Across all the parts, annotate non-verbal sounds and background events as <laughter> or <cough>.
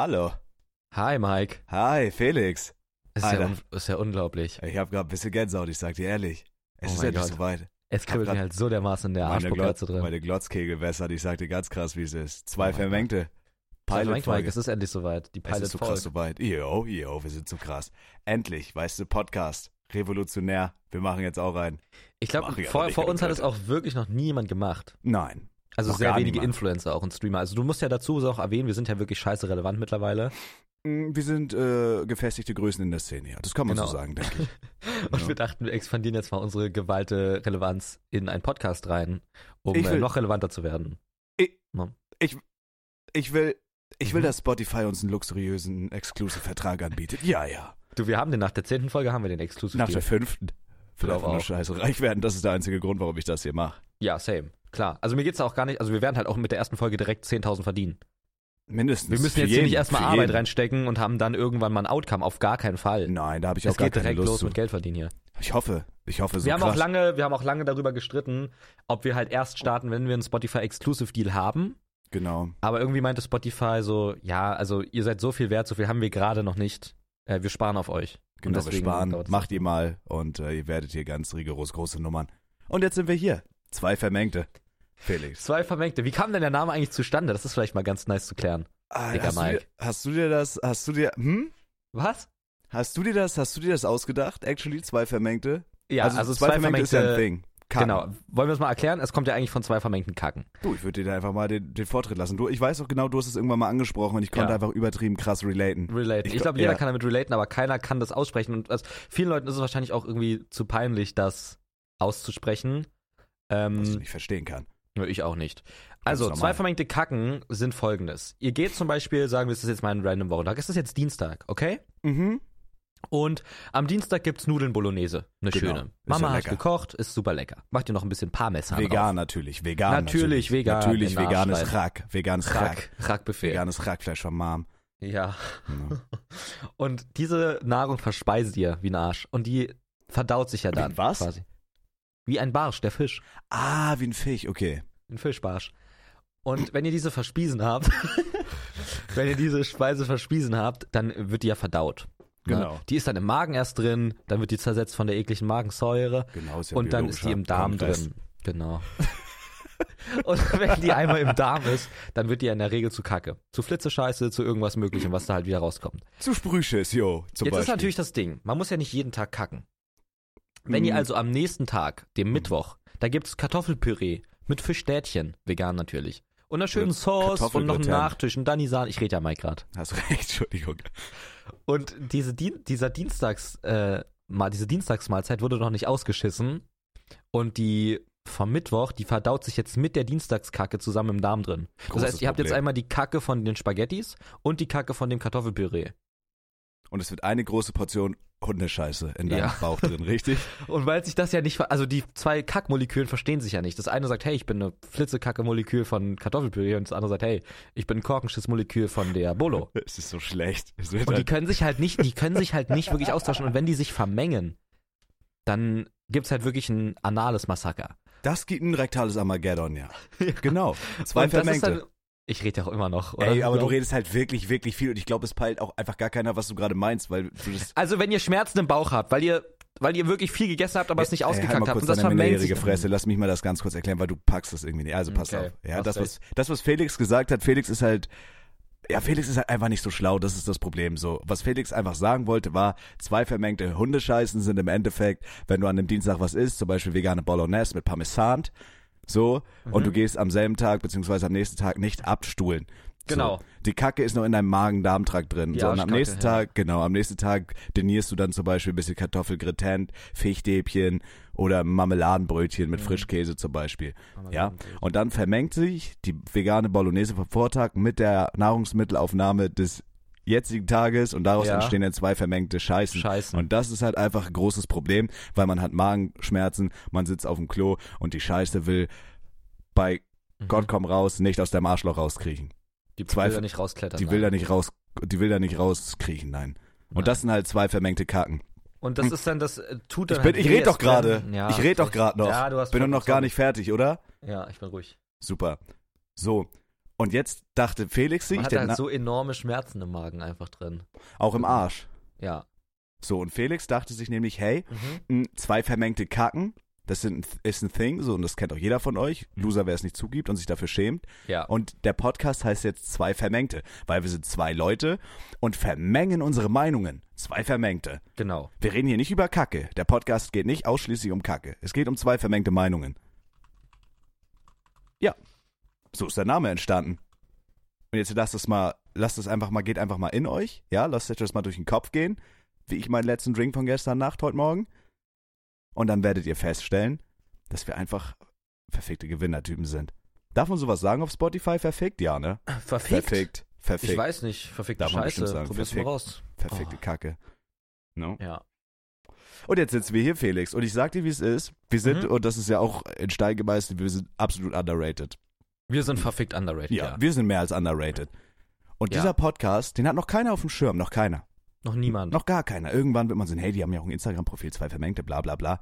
Hallo. Hi, Mike. Hi, Felix. Ist ja, ist ja unglaublich. Ich habe gerade ein bisschen Gänsehaut, ich sag dir ehrlich. Es Oh ist endlich soweit. Es kribbelt mir halt so dermaßen in der Glotz, drin. meine Glotzkegel wässert, ich sag dir ganz krass, wie es ist. Zwei Oh vermengte. Pilot Mike, es ist endlich soweit. Die Es Pilot ist so krass soweit. Yo, yo, wir sind so krass. Endlich, weißt du, Podcast. Revolutionär. Wir machen jetzt auch rein. Ich glaube, vor, vor uns hat es auch wirklich noch nie jemand gemacht. Nein. Also Noch sehr wenige niemand. Influencer auch und Streamer. Also du musst ja dazu auch erwähnen, wir sind ja wirklich scheiße relevant mittlerweile. Mm, Wir sind äh, gefestigte Größen in der Szene, ja. Das kann man Genau. so sagen, denke ich. <laughs> Und Ja. wir dachten, wir expandieren jetzt mal unsere gewalte Relevanz in einen Podcast rein, um Ich äh, will- noch relevanter zu werden. Ich will, ich will, Mhm. dass Spotify uns einen luxuriösen Exclusive-Vertrag anbietet. Ja, ja. Du, wir haben den nach der zehnten Folge haben wir den exklusiv. Nach der fünften. Will einfach nur auch. scheiße reich werden. Das ist der einzige Grund, warum ich das hier mache. Ja, same. Klar. Also mir geht's auch gar nicht, also wir werden halt auch mit der ersten Folge direkt 10.000 verdienen. Mindestens. Wir müssen jetzt hier jeden, nicht erstmal Arbeit jeden. reinstecken und haben dann irgendwann mal ein Outcome. Auf gar keinen Fall. Nein, da habe ich auch es gar geht keine direkt Lust los zu. mit Geld verdienen hier. Ich hoffe, ich hoffe so wir haben krass. auch lange, wir haben auch lange darüber gestritten, ob wir halt erst starten, wenn wir einen Spotify Exclusive Deal haben. Genau. Aber irgendwie meinte Spotify so, ja, also ihr seid so viel wert, so viel haben wir gerade noch nicht. Äh, wir sparen auf euch. Und Genau, deswegen sparen. Macht ihr mal und äh, ihr werdet hier ganz rigoros große Nummern. Und jetzt sind wir hier. Zwei Vermengte. Felix. Zwei Vermengte. Wie kam denn der Name eigentlich zustande? Das ist vielleicht mal ganz nice zu klären. Ah, Dicker hast, du dir, Mike. hast du dir das, hast du dir, hm? Was? Hast du dir das, hast du dir das ausgedacht? Actually, zwei Vermengte? Ja, also, zwei, Vermengte ist ja ein Thing. Kacken. Genau. Wollen wir es mal erklären? Es kommt ja eigentlich von zwei vermengten Kacken. Du, ich würde dir da einfach mal den, den Vortritt lassen. Du, ich weiß auch genau, du hast es irgendwann mal angesprochen und ich konnte Ja. einfach übertrieben krass relaten. Relaten. Ich Ich, glaub- glaube, jeder ja. kann damit relaten, aber keiner kann das aussprechen. Und also, vielen Leuten ist es wahrscheinlich auch irgendwie zu peinlich, das auszusprechen. Was ich Ähm, nicht verstehen kann. ich auch nicht. Also, zwei vermengte Kacken sind folgendes. Ihr geht zum Beispiel, sagen wir, es ist jetzt mal ein random Wochentag. Es ist jetzt Dienstag, okay? Mhm. Und am Dienstag gibt's Nudeln Bolognese. Eine Genau. schöne. Ist Mama ja hat gekocht, ist super lecker. Macht ihr noch ein bisschen Parmesan Vegan drauf. natürlich, vegan Natürlich, vegan Natürlich in den Arsch veganes. Rack, veganes Rack. Rack, Rackbuffet. Veganes Rackfleisch von Mom. Ja. Ja. <laughs> Und diese Nahrung verspeiset ihr wie ein Arsch. Und die verdaut sich ja Wie dann. ein was? Quasi. Wie ein Barsch, der Fisch. Ah, wie ein Fisch, okay. Ein Fischbarsch. Und wenn ihr diese verspiesen habt, <laughs> wenn ihr diese Speise verspiesen habt, dann wird die ja verdaut. Ne? Genau. Die ist dann im Magen erst drin, dann wird die zersetzt von der ekligen Magensäure Genau, ist ja und dann ist die im Darm Kongress. drin. Genau. <laughs> und wenn die einmal im Darm ist, dann wird die ja in der Regel zu Kacke. Zu Flitzescheiße, zu irgendwas möglichem, was da halt wieder rauskommt. Zu Sprühschiss, yo, zum Jetzt Beispiel. ist natürlich das Ding, man muss ja nicht jeden Tag kacken. Wenn ihr Mm. also am nächsten Tag, dem Mhm. Mittwoch, da gibt's Kartoffelpüree mit Fischstädtchen, vegan natürlich. Und einer schönen Sauce und noch einen. Nachtisch, einen Danisan. Ich rede ja mal grad. Hast recht, <laughs> Entschuldigung. Und diese, Dien- dieser Dienstags, äh, mal, diese Dienstagsmahlzeit wurde noch nicht ausgeschissen. Und die vom Mittwoch, die verdaut sich jetzt mit der Dienstagskacke zusammen im Darm drin. Das Großes heißt, ihr habt jetzt einmal die Kacke von den Spaghettis und die Kacke von dem Kartoffelpüree. Und es wird eine große Portion Hundescheiße in deinem Ja. Bauch drin, richtig? <laughs> Und weil sich das ja nicht, also die zwei Kackmolekülen verstehen sich ja nicht. Das eine sagt, hey, ich bin eine Flitzekacke-Molekül von Kartoffelpüree und das andere sagt, hey, ich bin ein Korkenschiss-Molekül von der Bolo. <laughs> Es ist so schlecht. Und die halt, können sich halt nicht, die können sich halt nicht wirklich austauschen. Und wenn die sich vermengen, dann gibt's halt wirklich ein anales Massaker. das gibt ein rektales Armageddon, <laughs> ja. Genau. Zwei Und Vermengte. Ich rede ja auch immer noch, oder? Ey, aber du redest halt wirklich, wirklich viel und ich glaube, es peilt auch einfach gar keiner, was du gerade meinst, weil du das Also wenn ihr Schmerzen im Bauch habt, weil ihr, weil ihr wirklich viel gegessen habt, aber es nicht Ey, halt ausgekackt mal habt und das vermengt sich. Fresse. Lass mich mal das ganz kurz erklären, weil du packst das irgendwie nicht. Also pass Okay, auf. Ja, das was, das, was Felix gesagt hat, Felix ist halt, ja, Felix ist halt einfach nicht so schlau, das ist das Problem. So, was Felix einfach sagen wollte, war, zwei vermengte Hundescheißen sind im Endeffekt, wenn du an dem Dienstag was isst, zum Beispiel vegane Bolognese mit Parmesan, so, und Mhm. du gehst am selben Tag, beziehungsweise am nächsten Tag nicht abstuhlen. Genau. So, die Kacke ist noch in deinem Magen-Darm-Trakt drin. Die so, und am nächsten ja. Tag, genau, am nächsten Tag denierst du dann zum Beispiel ein bisschen Kartoffelgratin, Fischstäbchen oder Marmeladenbrötchen mit Mhm. Frischkäse zum Beispiel. Ja. Und dann vermengt sich die vegane Bolognese vom Vortag mit der Nahrungsmittelaufnahme des jetzigen Tages und daraus Ja. entstehen dann zwei vermengte Scheißen. Scheißen. Und das ist halt einfach ein großes Problem, weil man hat Magenschmerzen, man sitzt auf dem Klo und die Scheiße will bei Mhm. Gott komm raus nicht aus dem Arschloch rauskriechen. die zwei- will da nicht rausklettern. Die will da nicht raus, die will da nicht rauskriechen, nein. Und Nein. das sind halt zwei vermengte Kacken. Und das ist dann, das äh, tut dann Ich bin, halt ich rede doch gerade. Ja, ich rede doch gerade noch. Ja, du hast bin doch noch gar nicht fertig, oder? Ja, ich bin ruhig. Super. So. Und jetzt dachte Felix sich, Man hat halt so enorme Schmerzen im Magen einfach drin. auch im Arsch. Ja. So, und Felix dachte sich nämlich, hey, Mhm. mh, zwei vermengte Kacken, das sind, ist ein Thing, so, und das kennt auch jeder von euch. Loser, wer es nicht zugibt und sich dafür schämt. Ja. Und der Podcast heißt jetzt zwei Vermengte, weil wir sind zwei Leute und vermengen unsere Meinungen. Zwei Vermengte. genau. Wir reden hier nicht über Kacke. Der Podcast geht nicht ausschließlich um Kacke. Es geht um zwei vermengte Meinungen. Ja, so ist der Name entstanden. Und jetzt lasst es mal, lasst es einfach mal, geht einfach mal in euch. Ja, lasst euch das mal durch den Kopf gehen, wie ich meinen letzten Drink von gestern Nacht heute Morgen. Und dann werdet ihr feststellen, dass wir einfach verfickte Gewinnertypen sind. Darf man sowas sagen auf Spotify? Verfickt? Ja, ne? Verfickt? Verfickt. Verfickt. Ich weiß nicht. Verfickte Darf man Scheiße. sagen. Probier's mal Verfickt. raus. Verfickte Oh. Kacke. No? Ja. Und jetzt sitzen wir hier, Felix. Und ich sag dir, wie es ist. Wir sind, Mhm. und das ist ja auch in Stein gemeißelt, wir sind absolut underrated. Wir sind verfickt underrated. Ja, Ja. wir sind mehr als underrated. Und Ja. dieser Podcast, den hat noch keiner auf dem Schirm, noch keiner. Noch niemand. Noch gar keiner. Irgendwann wird man sehen, hey, die haben ja auch ein Instagram-Profil, zwei Vermengte, bla bla bla.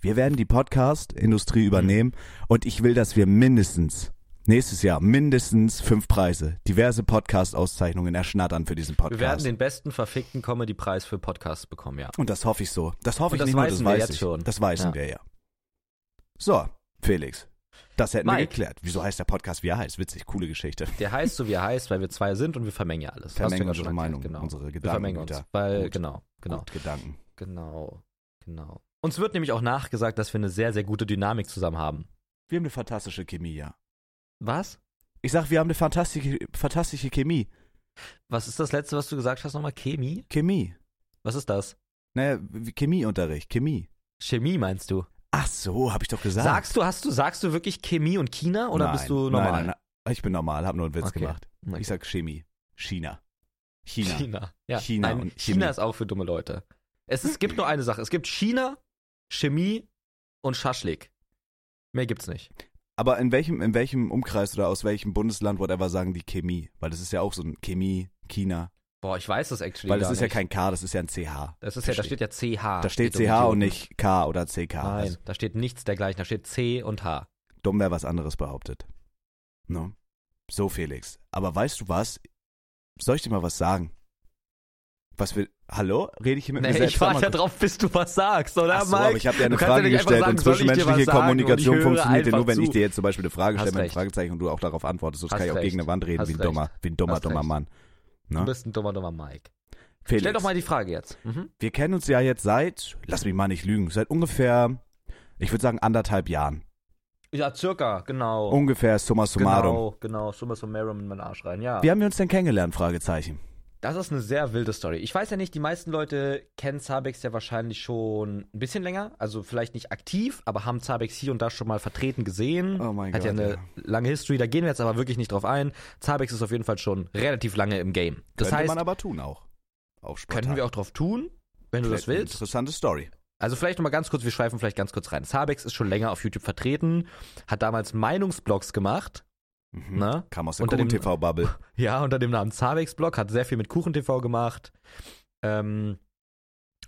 Wir werden die Podcast-Industrie übernehmen und ich will, dass wir mindestens, nächstes Jahr, mindestens fünf Preise, diverse Podcast-Auszeichnungen erschnattern für diesen Podcast. Wir werden den besten verfickten Comedy-Preis für Podcasts bekommen, ja. Und das hoffe ich so. Das hoffe Und ich das nicht nur, das wir weiß jetzt ich. schon. Das weißen Ja. wir ja. So, Felix. Das hätten wir Mike. geklärt. Wieso heißt der Podcast, wie er heißt? Witzig, coole Geschichte. Der heißt so, wie er heißt, weil wir zwei sind und wir vermengen ja alles. Vermengen unsere erklärt, Meinung, genau. unsere Wir vermengen uns, Gedankengüter. weil, Gut. genau, genau, Gut, Gedanken. genau, genau. Uns wird nämlich auch nachgesagt, dass wir eine sehr, sehr gute Dynamik zusammen haben. Wir haben eine fantastische Chemie, ja. Was? Ich sag, wir haben eine fantastische, fantastische Chemie. Was ist das letzte, was du gesagt hast nochmal? Chemie? Chemie. Was ist das? Naja, Chemieunterricht, Chemie. Chemie meinst du? Ach so, habe ich doch gesagt. Sagst du, hast du, sagst du wirklich Chemie und China oder nein, bist du normal? Nein, nein. Ich bin normal, habe nur einen Witz Okay. gemacht. Okay. Ich sag Chemie. China. China. China. Ja. China Nein, und China Chemie. ist auch für dumme Leute. Es, es gibt nur eine Sache. Es gibt China, Chemie und Schaschlik. Mehr gibt's nicht. Aber in welchem, in welchem Umkreis oder aus welchem Bundesland, whatever, sagen die Chemie? Weil das ist ja auch so ein Chemie, China. Boah, ich weiß das actually Weil das ist ja nicht. kein K, das ist ja ein CH. Das ist ja, da steht ja CH. Da steht CH und nicht K oder CK. Nein, Also, da steht nichts dergleichen. Da steht C und H. dumm wäre was anderes behauptet. No? So, Felix. Aber weißt du was? Soll ich dir mal was sagen? Was will. Hallo? Rede ich hier mit mir Nee, selbst? ich warte ja drauf, bis du was sagst, oder Ach so, Mike? aber ich habe dir eine ja Frage einfach gestellt sagen, und ich zwischenmenschliche? Und Kommunikation ich höre funktioniert ja nur, wenn ich zu. dir jetzt zum Beispiel eine Frage stelle mit einem. Fragezeichen und du auch darauf antwortest. Sonst Hast kann ich auch recht. gegen eine Wand reden Hast wie ein recht. dummer, wie ein dummer, Hast dummer recht. Mann. Du Ne? bist ein dummer, dummer Mike. Felix, Stell doch mal die Frage jetzt. Mhm. wir kennen uns ja jetzt seit, lass mich mal nicht lügen, seit ungefähr, ich würde sagen anderthalb Jahren. Ja, circa, genau. Ungefähr summa summarum. Genau, genau. Summa summarum in meinen Arsch rein, ja. Wie haben wir uns denn kennengelernt? Fragezeichen. Das ist eine sehr wilde Story. Ich weiß ja nicht, die meisten Leute kennen Zabex ja wahrscheinlich schon ein bisschen länger. Also vielleicht nicht aktiv, aber haben Zabex hier und da schon mal vertreten gesehen. Oh mein Hat ja Gott, eine ja. lange History, da gehen wir jetzt aber wirklich nicht drauf ein. Zabex ist auf jeden Fall schon relativ lange im Game. Das Könnte heißt, man aber tun auch. Auf Spontan. könnten wir auch drauf tun, wenn du das Vielleicht willst. Interessante Story. Also vielleicht nochmal ganz kurz, wir schweifen vielleicht ganz kurz rein. Zabex ist schon länger auf YouTube vertreten, hat damals Meinungsblogs gemacht. Mhm. Ne? Kam aus der Unter dem- Kuchen-TV-Bubble. <laughs> Ja, unter dem Namen Zabex Blog, hat sehr viel mit KuchenTV gemacht. Ähm,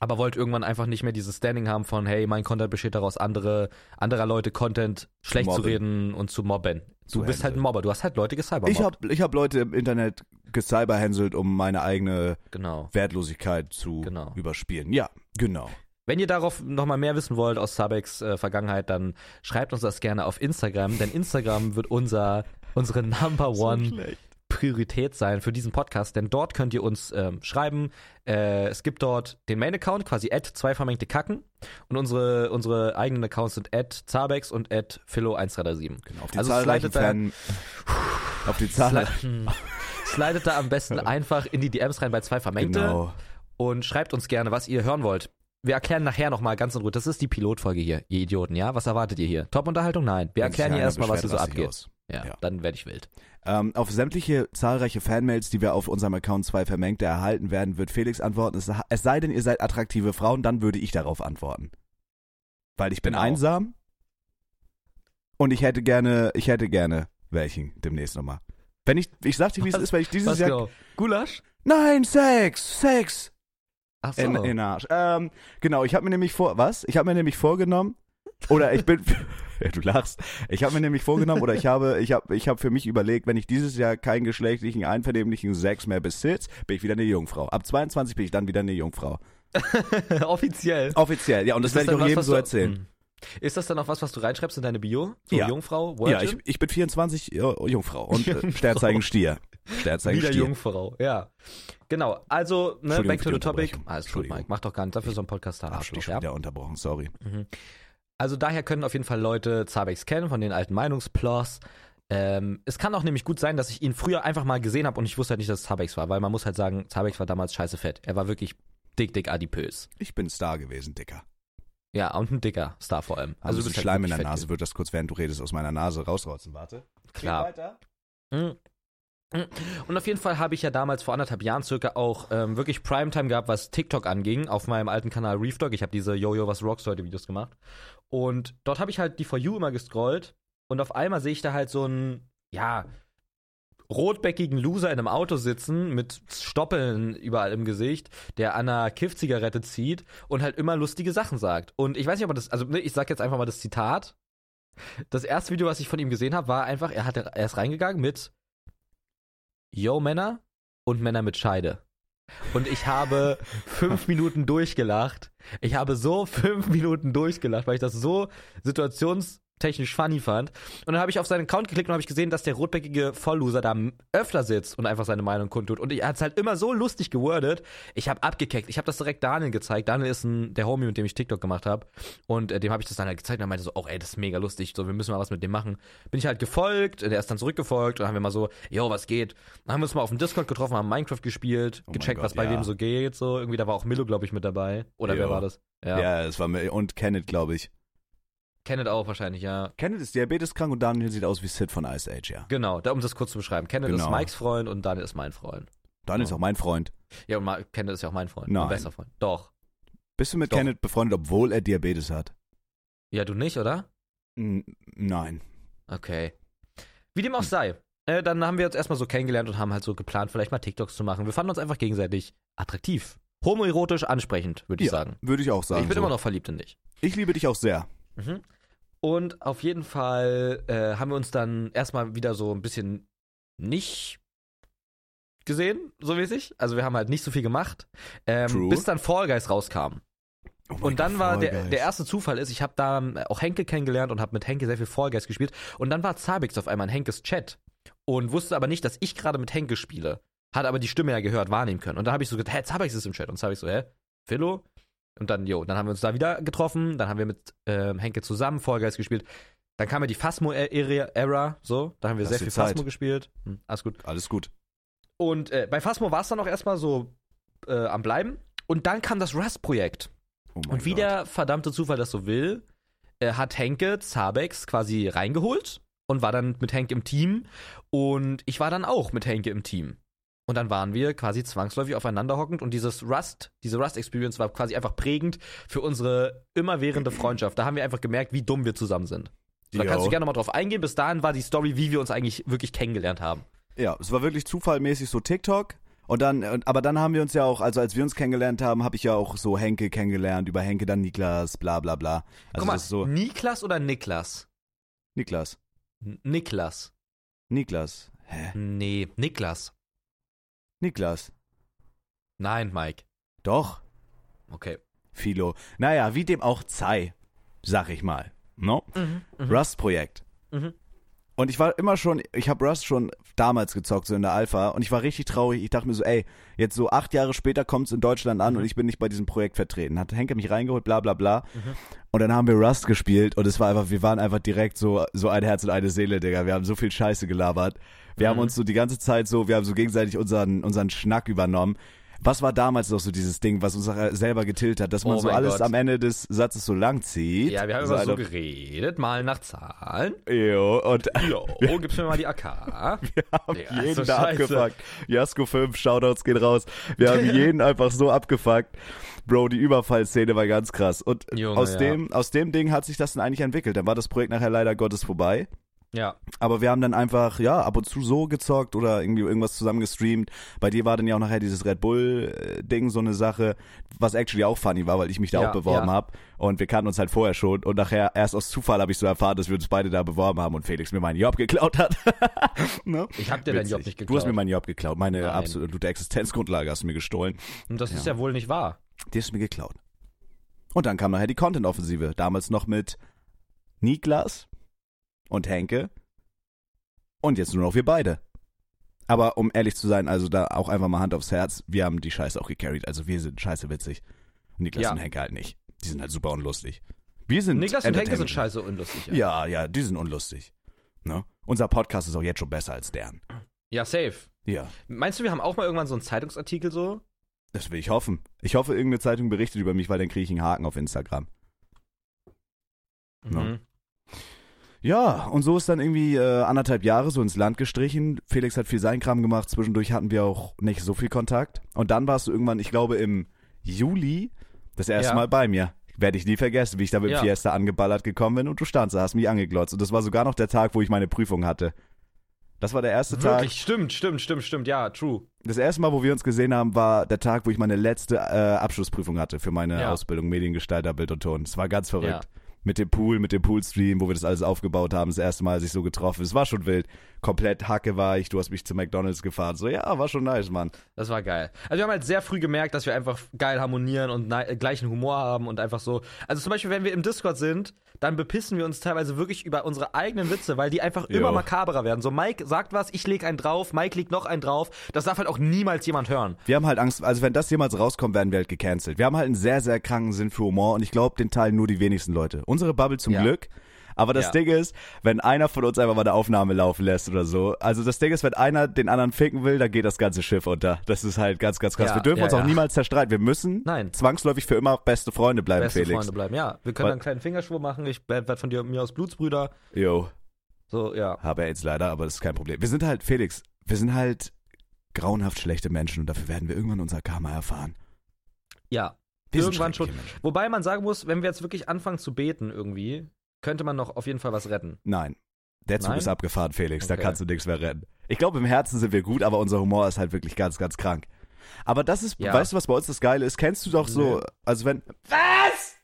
aber wollte irgendwann einfach nicht mehr dieses Standing haben von, hey, mein Content besteht daraus, andere, anderer Leute Content schlecht zu mobben. reden und zu mobben. Du Zu bist halt ein. Mobber, du hast halt Leute gecybermobbt. Ich habe ich hab Leute im Internet gecyberhänselt, um meine eigene Genau. Wertlosigkeit zu Genau. überspielen. Ja, genau. Wenn ihr darauf nochmal mehr wissen wollt aus Zabex äh, Vergangenheit, dann schreibt uns das gerne auf Instagram, denn Instagram wird unser, unsere Number One Priorität sein für diesen Podcast, denn dort könnt ihr uns ähm, schreiben. Äh, es gibt dort den Main-Account, quasi at zwei vermengte Kacken. Und unsere, unsere eigenen Accounts sind at Zabex und at Philo1337. genau. Auf die Also zahlreichen slidet da- Fan... Auf die Zahl... Sli Slidet da am besten einfach in die DMs rein bei zwei Vermengte Genau. und schreibt uns gerne, was ihr hören wollt. Wir erklären nachher nochmal ganz in Ruhe. Das ist die Pilotfolge hier, ihr Idioten, ja? Was erwartet ihr hier? Top-Unterhaltung? Nein. Wir Wenn erklären hier erstmal, was hier so abgeht. aus. Ja, Ja. dann werde ich wild. Ähm, auf sämtliche zahlreiche Fanmails, die wir auf unserem Account zwei Vermengte erhalten werden, wird Felix antworten. Es, es sei denn, ihr seid attraktive Frauen, dann würde ich darauf antworten. Weil ich bin Genau. einsam und ich hätte gerne, ich hätte gerne welchen demnächst nochmal. Wenn ich, ich sag dir, wie es ist, weil ich dieses Jahr. genau? Gulasch? Nein, Sex, Sex Ach so. in, in den Arsch. Ähm, genau, ich habe mir nämlich vor, was? Ich habe mir nämlich vorgenommen, Oder ich bin, <laughs> ja, du lachst. Ich habe mir nämlich vorgenommen, oder ich habe, ich habe, ich habe für mich überlegt, wenn ich dieses Jahr keinen geschlechtlichen, einvernehmlichen Sex mehr besitze, bin ich wieder eine Jungfrau. Ab 22 bin ich dann wieder eine Jungfrau. <laughs> Offiziell. Offiziell, ja, und das Ist werde ich auch jedem so erzählen. Hm. Ist das dann auch was, was du reinschreibst in deine Bio? So Ja. Jungfrau, Ja, Virgin? ich, ich bin 24, ja, Jungfrau und äh, <laughs> Jungfrau. Sternzeichen Stier. Sternzeichen Wieder Stier. Jungfrau, ja. Genau, also, ne, back to the topic. Alles gut. Mike, mach doch gar nicht, dafür so ein Podcast da Hab dich schon ja? wieder unterbrochen, sorry. Mhm. Also daher können auf jeden Fall Leute Zabex kennen, von den alten Meinungsplots. Ähm, es kann auch nämlich gut sein, dass ich ihn früher einfach mal gesehen habe und ich wusste halt nicht, dass es Zabex war, weil man muss halt sagen, Zabex war damals scheiße fett. Er war wirklich dick, dick adipös. Ich bin Star gewesen, Dicker. Ja, und ein dicker Star vor allem. Also, du du bist halt Schleim in wirklich der Nase, wird das kurz, während du redest, aus meiner Nase rausrotzen. Warte. Klar. weiter. Mhm. Mhm. Und auf jeden Fall habe ich ja damals vor anderthalb Jahren circa auch ähm, wirklich Primetime gehabt, was TikTok anging, auf meinem alten Kanal Reef Dog. Ich habe diese Jojo was Rocks heute Videos gemacht. Und dort habe ich halt die For You immer gescrollt und auf einmal sehe ich da halt so einen, ja, rotbäckigen Loser in einem Auto sitzen mit Stoppeln überall im Gesicht, der an einer Kiff-Zigarette zieht und halt immer lustige Sachen sagt. Und ich weiß nicht, ob er das, also ne, ich sag jetzt einfach mal das Zitat. Das erste Video, was ich von ihm gesehen habe, war einfach, er, hat, er ist reingegangen mit Yo Männer und Männer mit Scheide. Und ich habe fünf <laughs> Minuten durchgelacht. Ich habe so fünf Minuten durchgelacht, weil ich das so situationstechnisch funny fand. Und dann habe ich auf seinen Account geklickt und habe ich gesehen, dass der rotbäckige Vollloser da öfter sitzt und einfach seine Meinung kundtut. Und er hat es halt immer so lustig gewordet. Ich habe abgekeckt. Ich habe das direkt Daniel gezeigt. Daniel ist ein, der Homie, mit dem ich TikTok gemacht habe. Und äh, dem habe ich das dann halt gezeigt und er meinte so, oh ey, das ist mega lustig. So, wir müssen mal was mit dem machen. Bin ich halt gefolgt. Der ist dann zurückgefolgt. Und dann haben wir mal so, yo, was geht? Dann haben wir uns mal auf dem Discord getroffen, haben Minecraft gespielt, Oh gecheckt, Gott, was bei ja. wem so geht. So, irgendwie, da war auch Milo, glaube ich, mit dabei. Oder wer Jo. war das? Ja, es war mir, und Kenneth, glaube ich. Kenneth auch wahrscheinlich, ja. Kenneth ist diabeteskrank und Daniel sieht aus wie Sid von Ice Age, ja. Genau, da, um das kurz zu beschreiben. Kenneth Genau. ist Mikes Freund und Daniel ist mein Freund. Daniel ist Ja. auch mein Freund. Ja, und Ma Kenneth ist ja auch mein Freund. Nein. Mein bester Freund. Doch. Bist du mit Doch. Kenneth befreundet, obwohl er Diabetes hat? Ja, du nicht, oder? N nein. Okay. Wie dem auch sei. Äh, dann haben wir uns erstmal so kennengelernt und haben halt so geplant, vielleicht mal TikToks zu machen. Wir fanden uns einfach gegenseitig attraktiv. Homoerotisch ansprechend, würde ich Ja, sagen. Würde ich auch sagen. ich bin so. immer noch verliebt in dich. ich liebe dich auch sehr. Mhm. Und auf jeden Fall äh, haben wir uns dann erstmal wieder so ein bisschen nicht gesehen, so mäßig. Also wir haben halt nicht so viel gemacht, ähm, bis dann Fall Guys rauskam. Oh Und dann Gott, war der, der erste Zufall ist, ich habe da ähm, auch Henke kennengelernt und habe mit Henke sehr viel Fall Guys gespielt. Und dann war Zabix auf einmal in Henkes Chat und wusste aber nicht, dass ich gerade mit Henke spiele. Hat aber die Stimme ja gehört, wahrnehmen können. Und dann habe ich so gesagt, hä, Zabix ist im Chat. Und Zabix so, hä, Philo? Und dann, jo, dann haben wir uns da wieder getroffen. Dann haben wir mit ähm, Henke zusammen Guys gespielt. Dann kam ja die Phasmo-Ära, so. Da haben wir Das sehr viel Zeit. Phasmo gespielt. Hm, alles gut. Alles gut. Und äh, bei Phasmo war es dann auch erstmal so äh, am Bleiben. Und dann kam das Rust-Projekt. Oh Und wie Gott. der verdammte Zufall das so will, äh, hat Henke Zabex quasi reingeholt und war dann mit Henke im Team. Und ich war dann auch mit Henke im Team. Und dann waren wir quasi zwangsläufig aufeinander hockend und dieses Rust, diese Rust-Experience war quasi einfach prägend für unsere immerwährende Freundschaft. Da haben wir einfach gemerkt, wie dumm wir zusammen sind. Da Jo. kannst du gerne mal drauf eingehen. Bis dahin war die Story, wie wir uns eigentlich wirklich kennengelernt haben. Ja, es war wirklich zufallmäßig so TikTok. Und dann, aber dann haben wir uns ja auch, also als wir uns kennengelernt haben, habe ich ja auch so Henke kennengelernt, über Henke dann Niklas, bla bla bla. Also Guck mal, so, Niklas oder Niklas? Niklas. N Niklas. Niklas. Hä? Nee, Niklas. Niklas. Nein, Mike. Doch. Okay. Philo. Naja, wie dem auch sei, sag ich mal. No? Mhm, Rust-Projekt. Mhm. Und ich war immer schon, ich habe Rust schon damals gezockt, so in der Alpha. Und ich war richtig traurig. Ich dachte mir so, ey, jetzt so acht Jahre später kommt es in Deutschland an Mhm. und ich bin nicht bei diesem Projekt vertreten. Hat Henke mich reingeholt, bla bla bla. Mhm. Und dann haben wir Rust gespielt und es war einfach, wir waren einfach direkt so, so ein Herz und eine Seele, Digga. Wir haben so viel Scheiße gelabert. Wir haben Mhm. uns so die ganze Zeit so, wir haben so gegenseitig unseren, unseren Schnack übernommen. Was war damals noch so dieses Ding, was uns auch selber getillt hat, dass man Oh so alles Gott. am Ende des Satzes so lang zieht? Ja, wir haben so immer so geredet, mal nach Zahlen. Jo, und <laughs> Jo, gib's mir mal die AK. <laughs> Wir haben Ja, jeden so da scheiße. abgefuckt. Jasko 5, Shoutouts gehen raus. Wir haben <laughs> jeden einfach so abgefuckt. Bro, die Überfallszene war ganz krass. Und Junge, aus, ja. dem, aus dem Ding hat sich das dann eigentlich entwickelt. Dann war das Projekt nachher leider Gottes vorbei. Ja. Aber wir haben dann einfach, ja, ab und zu so gezockt oder irgendwie irgendwas zusammen gestreamt. Bei dir war dann ja auch nachher dieses Red Bull-Ding so eine Sache, was actually auch funny war, weil ich mich da Ja, auch beworben ja. hab Und wir kannten uns halt vorher schon. Und nachher, erst aus Zufall habe ich so erfahren, dass wir uns beide da beworben haben und Felix mir meinen Job geklaut hat. <laughs> ne? Ich hab dir deinen Witzig. Job nicht Du hast geklaut. mir meinen Job geklaut. Meine Nein. absolute Existenzgrundlage hast du mir gestohlen. Und das ist Ja. ja wohl nicht wahr. Die hast du mir geklaut. Und dann kam nachher die Content-Offensive. Damals noch mit Niklas und Henke. Und jetzt nur noch wir beide. Aber um ehrlich zu sein, also da auch einfach mal Hand aufs Herz, wir haben die Scheiße auch gecarried. Also wir sind scheiße witzig. Und Niklas Ja. und Henke halt nicht. Die sind halt super unlustig. Wir sind Niklas und Henke sind scheiße unlustig. Ja, ja, die sind unlustig. Ne? Unser Podcast ist auch jetzt schon besser als deren. ja, safe. Ja, Meinst du, wir haben auch mal irgendwann so einen Zeitungsartikel so? das will ich hoffen. Ich hoffe, irgendeine Zeitung berichtet über mich, weil dann kriege ich einen Haken auf Instagram. Ja. Mhm. Ja, und so ist dann irgendwie äh, anderthalb Jahre so ins Land gestrichen. Felix hat viel sein Kram gemacht. Zwischendurch hatten wir auch nicht so viel Kontakt. Und dann warst du irgendwann, ich glaube, im Juli das erste Ja. Mal bei mir. Werde ich nie vergessen, wie ich da mit dem Ja. Fiesta angeballert gekommen bin und du standst da, hast mich angeglotzt. Und das war sogar noch der Tag, wo ich meine Prüfung hatte. Das war der erste Tag. Wirklich, stimmt, stimmt, stimmt, stimmt. Ja, true. Das erste Mal, wo wir uns gesehen haben, war der Tag, wo ich meine letzte äh, Abschlussprüfung hatte für meine Ja. Ausbildung Mediengestalter, Bild und Ton. Es war ganz verrückt. Ja. Mit dem Pool, mit dem Poolstream, wo wir das alles aufgebaut haben, das erste Mal sich so getroffen. Es war schon wild. Komplett Hacke war ich, du hast mich zu McDonalds gefahren. So, ja, war schon nice, Mann. Das war geil. Also wir haben halt sehr früh gemerkt, dass wir einfach geil harmonieren und gleichen Humor haben und einfach so. Also zum Beispiel, wenn wir im Discord sind, dann bepissen wir uns teilweise wirklich über unsere eigenen Witze, weil die einfach Jo. immer makaberer werden. So Mike sagt was, ich leg einen drauf, Mike legt noch einen drauf. Das darf halt auch niemals jemand hören. Wir haben halt Angst, also wenn das jemals rauskommt, werden wir halt gecancelt. Wir haben halt einen sehr, sehr kranken Sinn für Humor und ich glaube, den teilen nur die wenigsten Leute. Unsere Bubble zum Ja. Glück. Aber das Ja. Ding ist, wenn einer von uns einfach mal eine Aufnahme laufen lässt oder so. Also das Ding ist, wenn einer den anderen ficken will, dann geht das ganze Schiff unter. Das ist halt ganz, ganz krass. Ja, wir dürfen ja, uns auch niemals zerstreiten. Wir müssen Nein. zwangsläufig für immer beste Freunde bleiben, Beste Felix. Freunde bleiben. Ja, wir können Weil- dann einen kleinen Fingerschwur machen. Ich werde von dir mir aus Blutsbrüder. Jo, So, ja. habe jetzt leider, aber das ist kein Problem. Wir sind halt, Felix, wir sind halt grauenhaft schlechte Menschen und dafür werden wir irgendwann unser Karma erfahren. Ja. Irgendwann schreckliche Menschen. Wobei man sagen muss, wenn wir jetzt wirklich anfangen zu beten irgendwie, könnte man noch auf jeden Fall was retten. Nein. Der Zug Nein? ist abgefahren, Felix. Da Okay. kannst du nichts mehr retten. Ich glaube, im Herzen sind wir gut, aber unser Humor ist halt wirklich ganz, ganz krank. Aber das ist, Ja. weißt du, was bei uns das Geile ist? Kennst du doch so, Nö. also wenn. Was?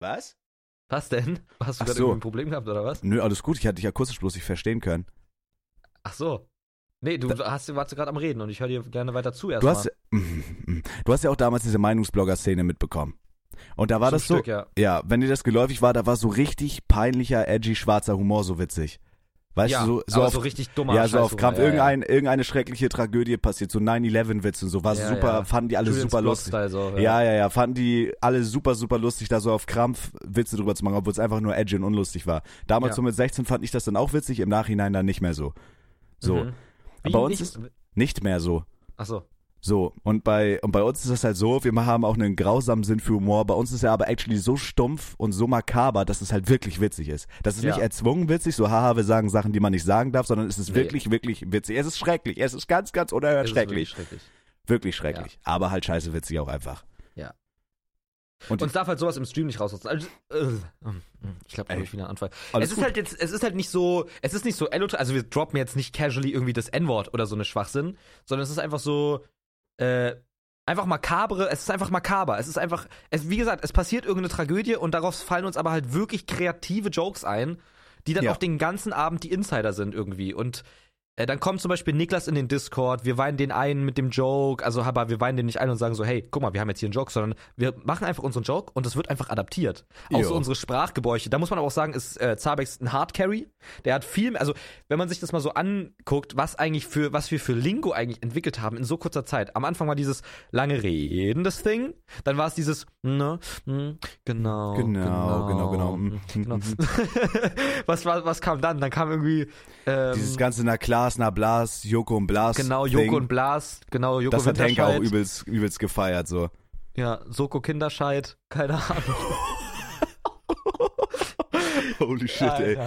Was? Was denn? Hast du Ach gerade so. irgendwie ein Problem gehabt oder was? Nö, alles gut. Ich hatte dich akustisch bloß nicht verstehen können. Ach so. Nee, du hast, warst gerade am Reden und ich höre dir gerne weiter zu Du erstmal. hast, <laughs> du hast ja auch damals diese Meinungsblogger-Szene mitbekommen. Und da war Zum das so, Stück, ja. ja, wenn dir das geläufig war, da war so richtig peinlicher, edgy, schwarzer Humor so witzig. Weißt ja, du, so, so auf, so richtig dummer ja, so auf Krampf, ja, irgendein, irgendeine schreckliche Tragödie passiert, so 9-11-Witz und so, war super, fanden die alle Julian's super lustig. Style so, Ja, ja, ja, fanden die alle super, super lustig, da so auf Krampf Witze drüber zu machen, obwohl es einfach nur edgy und unlustig war. Damals so mit 16 fand ich das dann auch witzig, im Nachhinein dann nicht mehr so. So, Mhm. Wie Bei uns nicht- ist- nicht mehr so. Ach so. So, und bei, und bei uns ist das halt so, wir haben auch einen grausamen Sinn für Humor. Bei uns ist er aber actually so stumpf und so makaber, dass es halt wirklich witzig ist. Das ist Ja. nicht erzwungen witzig, so haha, wir sagen Sachen, die man nicht sagen darf, sondern es ist Nee. wirklich, wirklich witzig. Es ist schrecklich. Es ist ganz, ganz unerhört Es schrecklich. wirklich schrecklich. Wirklich schrecklich. Aber halt scheiße witzig auch einfach. Ja. Und, es darf halt sowas im Stream nicht rauslassen. Also, äh, ich glaube, da habe ich wieder einen Anfall. es ist gut. halt jetzt, es ist halt nicht so, es ist nicht so also wir droppen jetzt nicht casually irgendwie das N-Wort oder so eine Schwachsinn, sondern es ist einfach so, äh, einfach makabre, es ist einfach makaber. Es ist einfach, es, wie gesagt, es passiert irgendeine Tragödie und darauf fallen uns aber halt wirklich kreative Jokes ein, die dann Ja. auch den ganzen Abend die Insider sind irgendwie. Und dann kommt zum Beispiel Niklas in den Discord, wir weinen den ein mit dem Joke, also aber wir weinen den nicht ein und sagen so, hey, guck mal, wir haben jetzt hier einen Joke, sondern wir machen einfach unseren Joke und es wird einfach adaptiert. Auch so unsere Sprachgebräuche. Da muss man aber auch sagen, ist äh, Zabex ein Hardcarry. Der hat viel, also wenn man sich das mal so anguckt, was eigentlich für, was wir für Lingo eigentlich entwickelt haben in so kurzer Zeit. Am Anfang war dieses lange Reden, das Thing. Dann war es dieses, ne, hm, genau, Genau, genau, genau, hm, mhm, genau. mhm. <laughs> was, war, was kam dann? Dann kam irgendwie, ähm, Dieses ganze na Klaas, na Blas, Joko und Blas. genau, Joko und Blas, genau, Joko Das hat Henke auch übelst, übelst gefeiert, so. Ja, Soko Kinderscheid, keine Ahnung. <laughs> Holy shit, ey.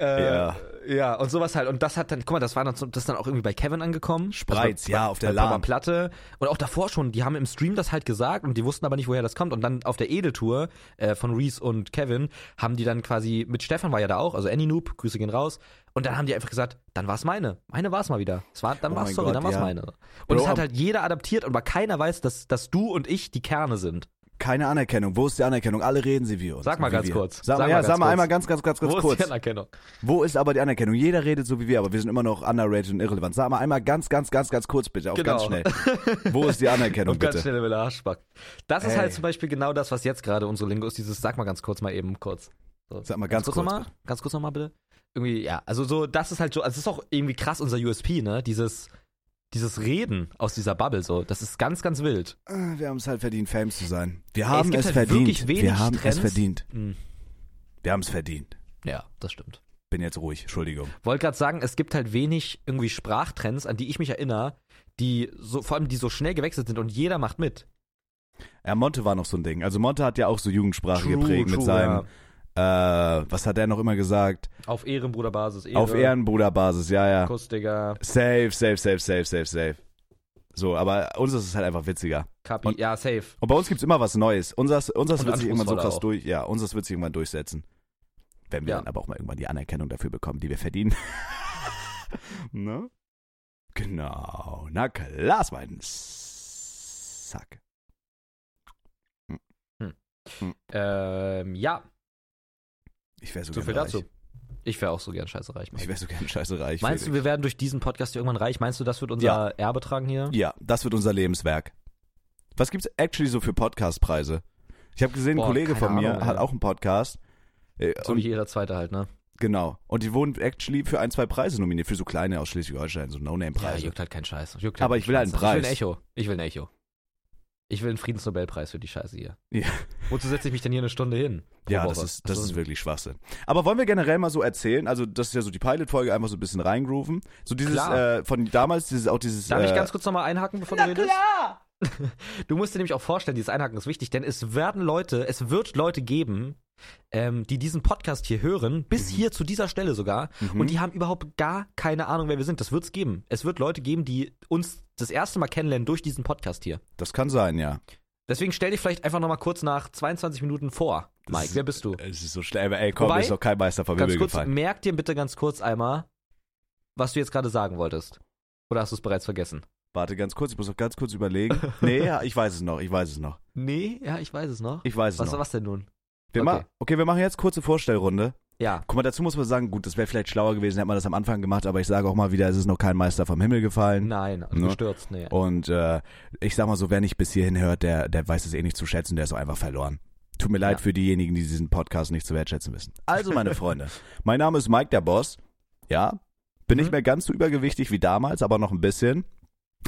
Äh, Ja. Ja, und sowas halt. Und das hat dann, guck mal, das war dann, das ist dann auch irgendwie bei Kevin angekommen. Also bei- ja, auf der LAN. Platte. Und auch davor schon, die haben im Stream das halt gesagt und die wussten aber nicht, woher das kommt. Und dann auf der Edeltour äh, von Reese und Kevin haben die dann quasi, mit Stefan war ja da auch, also Annie Noob, Grüße gehen raus. Und dann haben die einfach gesagt, dann war's meine. Meine war's mal wieder. Es war, dann Oh war's, sorry, Gott, dann war's ja. meine. Und es hat halt jeder adaptiert, aber keiner weiß, dass, dass du und ich die Kerne sind. Keine Anerkennung. Wo ist die Anerkennung? Alle reden sie wie uns. Sag mal ganz wir. kurz. Sag, Sag mal, ja, ganz sag mal kurz. einmal ganz, ganz, ganz, ganz Wo kurz. ist die Anerkennung? Wo ist aber die Anerkennung? Jeder redet so wie wir, aber wir sind immer noch underrated und irrelevant. Sag mal einmal ganz, ganz, ganz, ganz kurz bitte, auch ganz Genau. schnell. Wo ist die Anerkennung Und ganz bitte? schnell will er Arschback. Das ist Ey. halt zum Beispiel genau das, was jetzt gerade unsere Lingo ist. Dieses, sag mal ganz kurz mal eben kurz. So. Sag mal ganz kurz, nochmal. bitte. Ganz kurz nochmal bitte. Irgendwie, ja, also so, das ist halt so, also es ist auch irgendwie krass unser USP, ne? Dieses, dieses Reden aus dieser Bubble so. Das ist ganz, ganz wild. Ah, Wir haben es halt verdient, Fame zu sein. Wir haben gibt es halt verdient. wirklich wenig wir haben Trends. es verdient. Hm. Wir haben es verdient. Ja, das stimmt. Bin jetzt ruhig, Entschuldigung. Wollte gerade sagen, es gibt halt wenig irgendwie Sprachtrends, an die ich mich erinnere, die so, vor allem die so schnell gewechselt sind und jeder macht mit. Ja, Monte war noch so ein Ding. Also Monte hat ja auch so Jugendsprache True, geprägt mit true, seinem, äh, was hat er noch immer gesagt? Auf Ehrenbruderbasis, Ehre, Auf Ehrenbruderbasis, ja, ja. Kuss, Digga, Safe, safe, safe, safe, safe, safe. So, aber uns ist es halt einfach witziger. Kapi, Und- ja, safe. Und bei uns gibt's immer was Neues. Unseres, unseres wird sich irgendwann so krass auch. durch, ja, unseres wird sich irgendwann durchsetzen. Wenn wir Ja. dann aber auch mal irgendwann die Anerkennung dafür bekommen, die wir verdienen. <laughs> ne? Genau. Na klar, mein Sack. Ähm, ja, Ich wäre so, so viel gerne dazu. reich. Ich wäre auch so gern scheiße reich. Ich wäre so gerne scheiße reich. Meinst du, wir werden durch diesen Podcast hier irgendwann reich? Meinst du, das wird unser Ja. Erbe tragen hier? Ja, das wird unser Lebenswerk. Was gibt's actually so für Podcastpreise? Ich habe gesehen, ein Boah, Kollege keine von mir Ahnung, hat auch einen Podcast. Äh, So und, wie jeder zweite halt, ne? genau. Und die wurden actually für ein, zwei Preise nominiert, für so kleine aus Schleswig-Holstein, so Ja, No-Name-Preise. juckt halt kein Scheiß. Juckt Aber keinen ich will halt einen Scheiß. Ich will Preis. ein Echo. Ich will ein Echo. Ich will einen Friedensnobelpreis für die Scheiße hier. Ja. Wozu setze ich mich denn hier eine Stunde hin? Ja, Woche? das ist, das ist wirklich Schwachsinn. Aber wollen wir generell mal so erzählen? Also, das ist ja so die Pilot-Folge, einfach so ein bisschen reingrooven. So dieses, äh, von damals, dieses, auch dieses. Darf äh, ich ganz kurz nochmal einhaken, bevor du redest? klar! Du musst dir nämlich auch vorstellen, dieses Einhaken ist wichtig, denn es werden Leute, es wird Leute geben, ähm, die diesen Podcast hier hören, bis hier zu dieser Stelle sogar, Mhm. und die haben überhaupt gar keine Ahnung, wer wir sind. Das wird's geben. Es wird Leute geben, die uns das erste Mal kennenlernen durch diesen Podcast hier. Das kann sein, ja. Deswegen stell dich vielleicht einfach nochmal kurz nach 22 Minuten vor. Mike, ist- wer bist du? Es ist so schnell, aber ey, komm, Wobei, ist doch kein Meister vom Ganz Himmel kurz, gefallen. merk dir bitte ganz kurz einmal, was du jetzt gerade sagen wolltest. Oder hast du es bereits vergessen? Warte ganz kurz, ich muss noch ganz kurz überlegen. nee, ja, ich weiß es noch, ich weiß es noch. Nee, ja, ich weiß es noch. Ich weiß es Was, noch. was denn nun? Wir okay. okay, wir machen jetzt kurze Vorstellrunde. Ja, Guck mal, dazu muss man sagen, gut, das wäre vielleicht schlauer gewesen, hätte man das am Anfang gemacht, aber ich sage auch mal wieder, es ist noch kein Meister vom Himmel gefallen. nein, also Ne? gestürzt, nee. Und äh, ich sag mal so, wer nicht bis hierhin hört, der, der weiß es eh nicht zu schätzen, der ist auch einfach verloren. Tut mir leid Ja. für diejenigen, die diesen Podcast nicht zu wertschätzen wissen. Also, meine <laughs> Freunde, mein Name ist Mike der Boss. Ja, bin nicht Mhm. mehr ganz so übergewichtig wie damals, aber noch ein bisschen.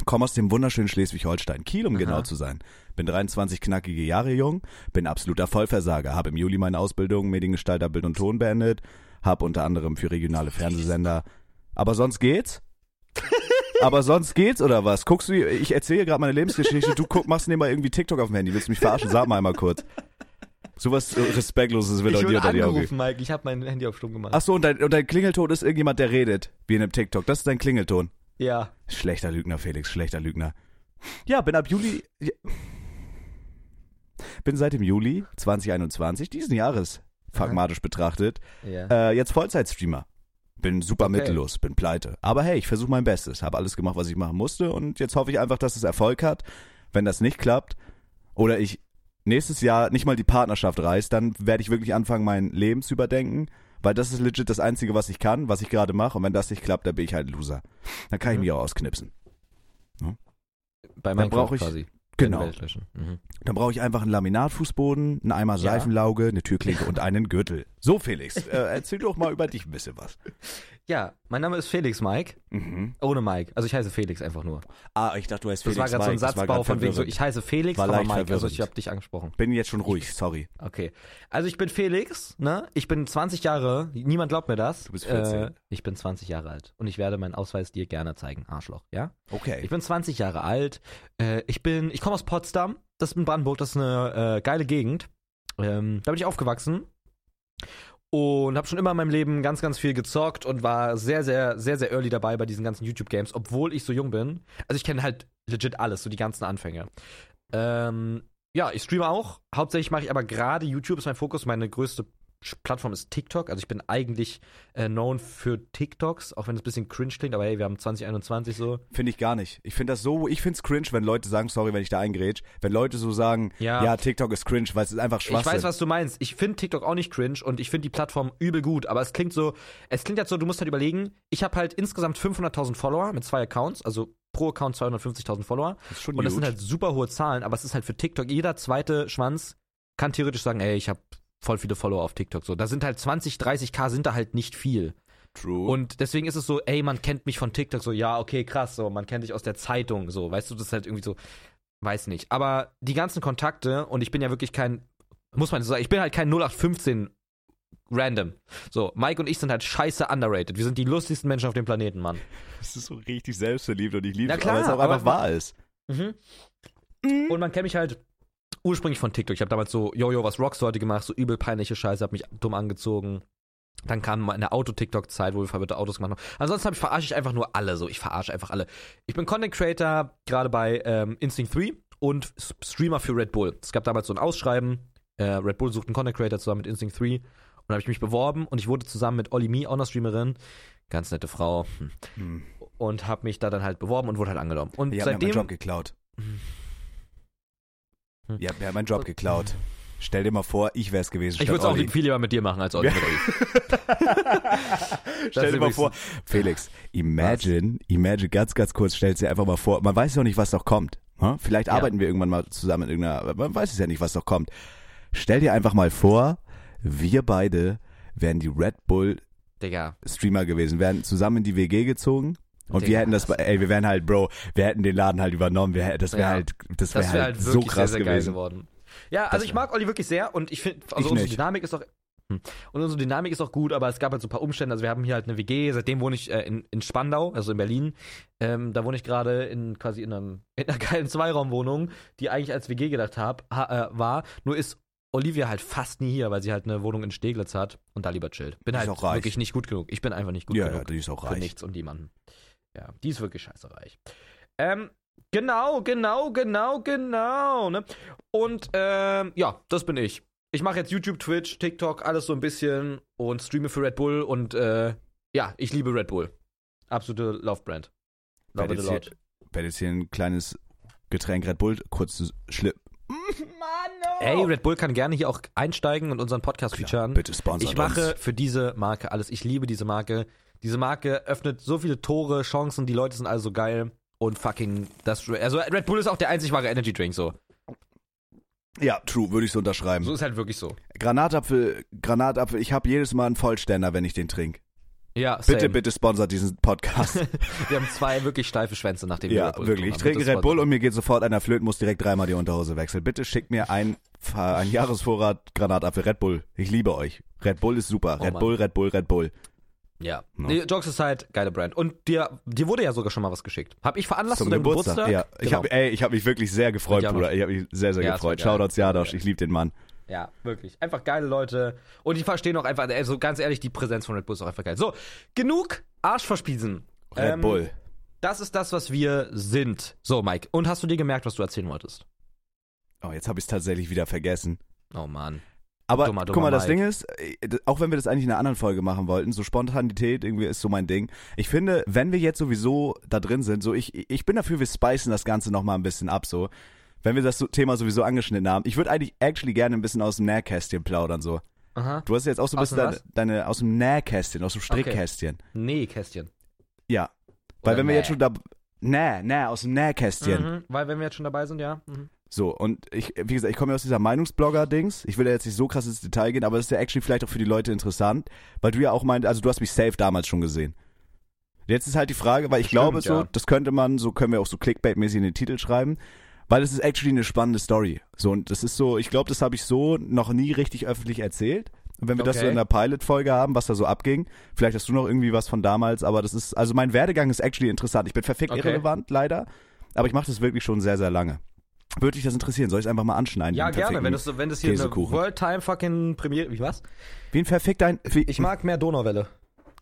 Komme aus dem wunderschönen Schleswig-Holstein, Kiel, um Aha. genau zu sein. Bin 23 knackige Jahre jung, bin absoluter Vollversager, habe im Juli meine Ausbildung Mediengestalter Bild und Ton beendet, habe unter anderem für regionale Fernsehsender. Aber sonst geht's? <laughs> Aber sonst geht's oder was? Guckst du, ich erzähle gerade meine Lebensgeschichte, du guck, machst nebenbei irgendwie TikTok auf dem Handy, willst du mich verarschen? Sag mal einmal kurz. Sowas äh, Respektloses will ich doch dir unter die Augen. Mike. Ich habe mein Handy auf Stumm gemacht. Ach so, und dein, und dein Klingelton ist irgendjemand, der redet, wie in einem TikTok. Das ist dein Klingelton. Ja. Schlechter Lügner, Felix, schlechter Lügner. Ja, bin ab Juli. Bin seit dem Juli 2021, diesen Jahres, pragmatisch betrachtet, Ja. äh, jetzt Vollzeitstreamer. Bin super Okay. mittellos, bin pleite. Aber hey, ich versuche mein Bestes, habe alles gemacht, was ich machen musste und jetzt hoffe ich einfach, dass es Erfolg hat. Wenn das nicht klappt oder ich nächstes Jahr nicht mal die Partnerschaft reißt, dann werde ich wirklich anfangen, mein Leben zu überdenken, weil das ist legit das Einzige, was ich kann, was ich gerade mache und wenn das nicht klappt, dann bin ich halt ein Loser. Dann kann ich Mhm. mich auch ausknipsen. Bei dann Minecraft brauch ich- quasi. Genau. Mhm. Dann brauche ich einfach einen Laminatfußboden, einen Eimer Ja. Seifenlauge, eine Türklinke und einen Gürtel. So, Felix, äh, erzähl doch mal über dich ein bisschen was. <laughs> Ja, mein Name ist Felix Mike. Mhm. Ohne Mike. Also ich heiße Felix einfach nur. Ah, ich dachte, du heißt Das Felix war gerade so ein Mike. Das Satzbau von wegen so, ich heiße Felix, War aber Mike. Also verwirrend. ich habe dich angesprochen. Bin jetzt schon ruhig, sorry. Okay. Also ich bin Felix, ne? Ich bin 20 Jahre, niemand glaubt mir das. Du bist 14. Äh, ich bin 20 Jahre alt und ich werde meinen Ausweis dir gerne zeigen, Arschloch, ja? Okay. Ich bin 20 Jahre alt. Äh, ich bin, ich komme aus Potsdam. Das ist in Brandenburg. Das ist eine äh, geile Gegend. Ähm, da bin ich aufgewachsen. Und habe schon immer in meinem Leben ganz, ganz viel gezockt und war sehr, sehr, sehr, sehr early dabei bei diesen ganzen YouTube-Games, obwohl ich so jung bin. Also ich kenne halt legit alles, so die ganzen Anfänge. Ähm, ja, ich streame auch. Hauptsächlich mache ich aber gerade YouTube ist mein Fokus. Meine größte Plattform ist TikTok. Also ich bin eigentlich äh, known für TikToks, auch wenn es ein bisschen cringe klingt, aber hey, wir haben 2021 so. Finde ich gar nicht. Ich finde das so, ich finde es cringe, wenn Leute sagen, sorry, wenn ich da eingrätsch, wenn Leute so sagen, ja, Ja. TikTok ist cringe, weil es ist einfach Schwachsinn. Ich weiß, was du meinst. Ich finde TikTok auch nicht cringe und ich finde die Plattform übel gut, aber es klingt so, es klingt jetzt so, du musst halt überlegen, ich habe halt insgesamt 500.000 Follower mit zwei Accounts, also pro Account 250.000 Follower. Das ist schon Und das sind huge. halt super hohe Zahlen, aber es ist halt für TikTok, jeder zweite Schwanz kann theoretisch sagen, ey, ich habe voll viele Follower auf TikTok. So, da sind halt 20, 30k sind da halt nicht viel. True. Und deswegen ist es so, ey, man kennt mich von TikTok, so, ja, okay, krass, so, man kennt dich aus der Zeitung, so, weißt du, das ist halt irgendwie so, weiß nicht. Aber die ganzen Kontakte, und ich bin ja wirklich kein, muss man so sagen, ich bin halt kein 0815 random. So, Mike und ich sind halt scheiße underrated. Wir sind die lustigsten Menschen auf dem Planeten, Mann. das ist so richtig selbstverliebt und ich liebe es, aber es auch aber- einfach wahr ist. Mhm. Und man kennt mich halt ursprünglich von TikTok. Ich habe damals so Jojo, was Rockstar heute gemacht, so übel peinliche Scheiße, hab mich dumm angezogen. Dann kam mal eine Auto-TikTok-Zeit, wo wir verwirrte Autos gemacht haben. Ansonsten hab ich, verarsche ich einfach nur alle so. Ich verarsche einfach alle. Ich bin Content Creator, gerade bei ähm, Instinct 3 und Streamer für Red Bull. Es gab damals so ein Ausschreiben. Äh, Red Bull sucht einen Content Creator zusammen mit Instinct 3. Und da habe ich mich beworben und ich wurde zusammen mit Olli Me, auch eine Streamerin, ganz nette Frau, hm, Hm. und habe mich da dann halt beworben und wurde halt angenommen. Und mir seitdem meinen Job geklaut. Hm. Ihr habt mir meinen Job geklaut. Stell dir mal vor, ich wäre es gewesen. Ich würde es auch viel lieber mit dir machen als Olli Olli. <laughs> Stell dir mal vor, Felix, imagine, imagine, ganz, ganz kurz, stell dir einfach mal vor, man weiß ja nicht, was noch kommt. ne? Vielleicht Ja. arbeiten wir irgendwann mal zusammen in irgendeiner, aber man weiß es ja nicht, was noch kommt. Stell dir einfach mal vor, wir beide wären die Red Bull Digga. Streamer gewesen, wären zusammen in die WG gezogen. Und wir hätten das, ey, wir wären halt, Bro, wir hätten den Laden halt übernommen, wir, das wäre Ja. halt, das wäre wäre halt, halt so krass sehr, sehr geil gewesen. geworden. Ja, also Das ich wär- mag Olli wirklich sehr und ich finde, also Ich unsere nicht. Dynamik ist auch. Hm. Und unsere Dynamik ist auch gut, aber es gab halt so ein paar Umstände. Also wir haben hier halt eine WG, seitdem wohne ich äh, in, in Spandau, also in Berlin. Ähm, da wohne ich gerade in quasi in, einem, in einer <laughs> geilen Zweiraumwohnung, die eigentlich als WG gedacht hab, ha, äh, war. Nur ist Olivia halt fast nie hier, weil sie halt eine Wohnung in Steglitz hat und da lieber chillt. Bin Die halt wirklich nicht gut genug. Ich bin einfach nicht gut Ja, ja, genug. die ist auch für reich. nichts und niemanden. Ja, die ist wirklich scheiße reich. Ähm, genau, genau, genau, genau. Ne? Und ähm, ja, das bin ich. Ich mache jetzt YouTube, Twitch, TikTok, alles so ein bisschen und streame für Red Bull und äh, ja, ich liebe Red Bull. Absolute. Love Werde it a lot. hier, werde jetzt hier ein kleines Getränk Red Bull kurz schlipp. <laughs> Ey, Red Bull kann gerne hier auch einsteigen und unseren Podcast featuren. Bitte sponsert Ich mache uns. für diese Marke alles. Ich liebe diese Marke. Diese Marke öffnet so viele Tore, Chancen, die Leute sind alle so geil. Und fucking das. Also Red Bull ist auch der einzig wahre Energy Drink so. Ja, true, würde ich so unterschreiben. So ist halt wirklich so. Granatapfel, Granatapfel, ich habe jedes Mal einen Vollständer, wenn ich den trinke. Ja, Bitte, same. bitte sponsert diesen Podcast. <laughs> Wir haben zwei wirklich steife Schwänze, nachdem wir ja, Red Bull wirklich. Ich trinke Red Bull und mir geht sofort einer flöten, muss direkt dreimal die Unterhose wechseln. Bitte schickt mir ein, ein Jahresvorrat Granatapfel Red Bull. Ich liebe euch. Red Bull ist super. Oh, Red Mann. Bull, Red Bull, Red Bull. Ja. No. Nee, Jokes Aside, geile Brand. Und dir, dir wurde ja sogar schon mal was geschickt. Hab ich veranlasst Zum Geburtstag. Geburtstag? Ja, ich Genau. habe ey, ich habe mich wirklich sehr gefreut, Ich noch. Bruder. Ich habe mich sehr sehr Ja, gefreut. Shoutouts Jadosch, Ja. ich liebe den Mann. Ja, wirklich. Einfach geile Leute. Und die verstehen auch einfach, also ganz ehrlich, die Präsenz von Red Bull ist auch einfach geil. So, genug Arschverspiesen. Red Ähm, Bull. Das ist das, was wir sind. So, Mike. Und hast du dir gemerkt, was du erzählen wolltest? Oh, jetzt habe ich es tatsächlich wieder vergessen. Oh Mann. Aber Dummer, guck dummer mal, das Mike. Ding ist, äh, auch wenn wir das eigentlich in einer anderen Folge machen wollten, so Spontanität irgendwie ist so mein Ding. Ich finde, wenn wir jetzt sowieso da drin sind, so ich, ich bin dafür, wir spicen das Ganze nochmal ein bisschen ab, so. Wenn wir das Thema sowieso angeschnitten haben. Ich würde eigentlich actually gerne ein bisschen aus dem Nähkästchen plaudern, so. Aha. Du hast jetzt auch so ein bisschen deine, deine, aus dem Nähkästchen, aus dem Strickkästchen. Nee, Kästchen. Ja. Weil Oder wenn wir Näh. jetzt schon da, Näh, Näh, aus dem Nähkästchen. Mhm, weil wenn wir jetzt schon dabei sind, ja. Mhm. So, und ich, wie gesagt, ich komme ja aus dieser Meinungsblogger-Dings. Ich will ja jetzt nicht so krass ins Detail gehen, aber das ist ja actually vielleicht auch für die Leute interessant, weil du ja auch meint, also du hast mich safe damals schon gesehen. Jetzt ist halt die Frage, weil ich Stimmt, glaube so, ja. das könnte man, so können wir auch so Clickbait-mäßig in den Titel schreiben, weil es ist actually eine spannende Story. So, und das ist so, ich glaube, das habe ich so noch nie richtig öffentlich erzählt. Und wenn wir das so Okay. in der Pilot-Folge haben, was da so abging, vielleicht hast du noch irgendwie was von damals, aber das ist, also mein Werdegang ist actually interessant. Ich bin verfickt Okay. irrelevant, leider, aber ich mache das wirklich schon sehr, sehr lange. Würde dich das interessieren? Soll ich es einfach mal anschneiden? Ja, gerne, wenn das, wenn das hier eine Käsekuchen. World Time fucking Premiere, wie was? Wie ein verfickt ein wie, Ich mag mehr Donauwelle.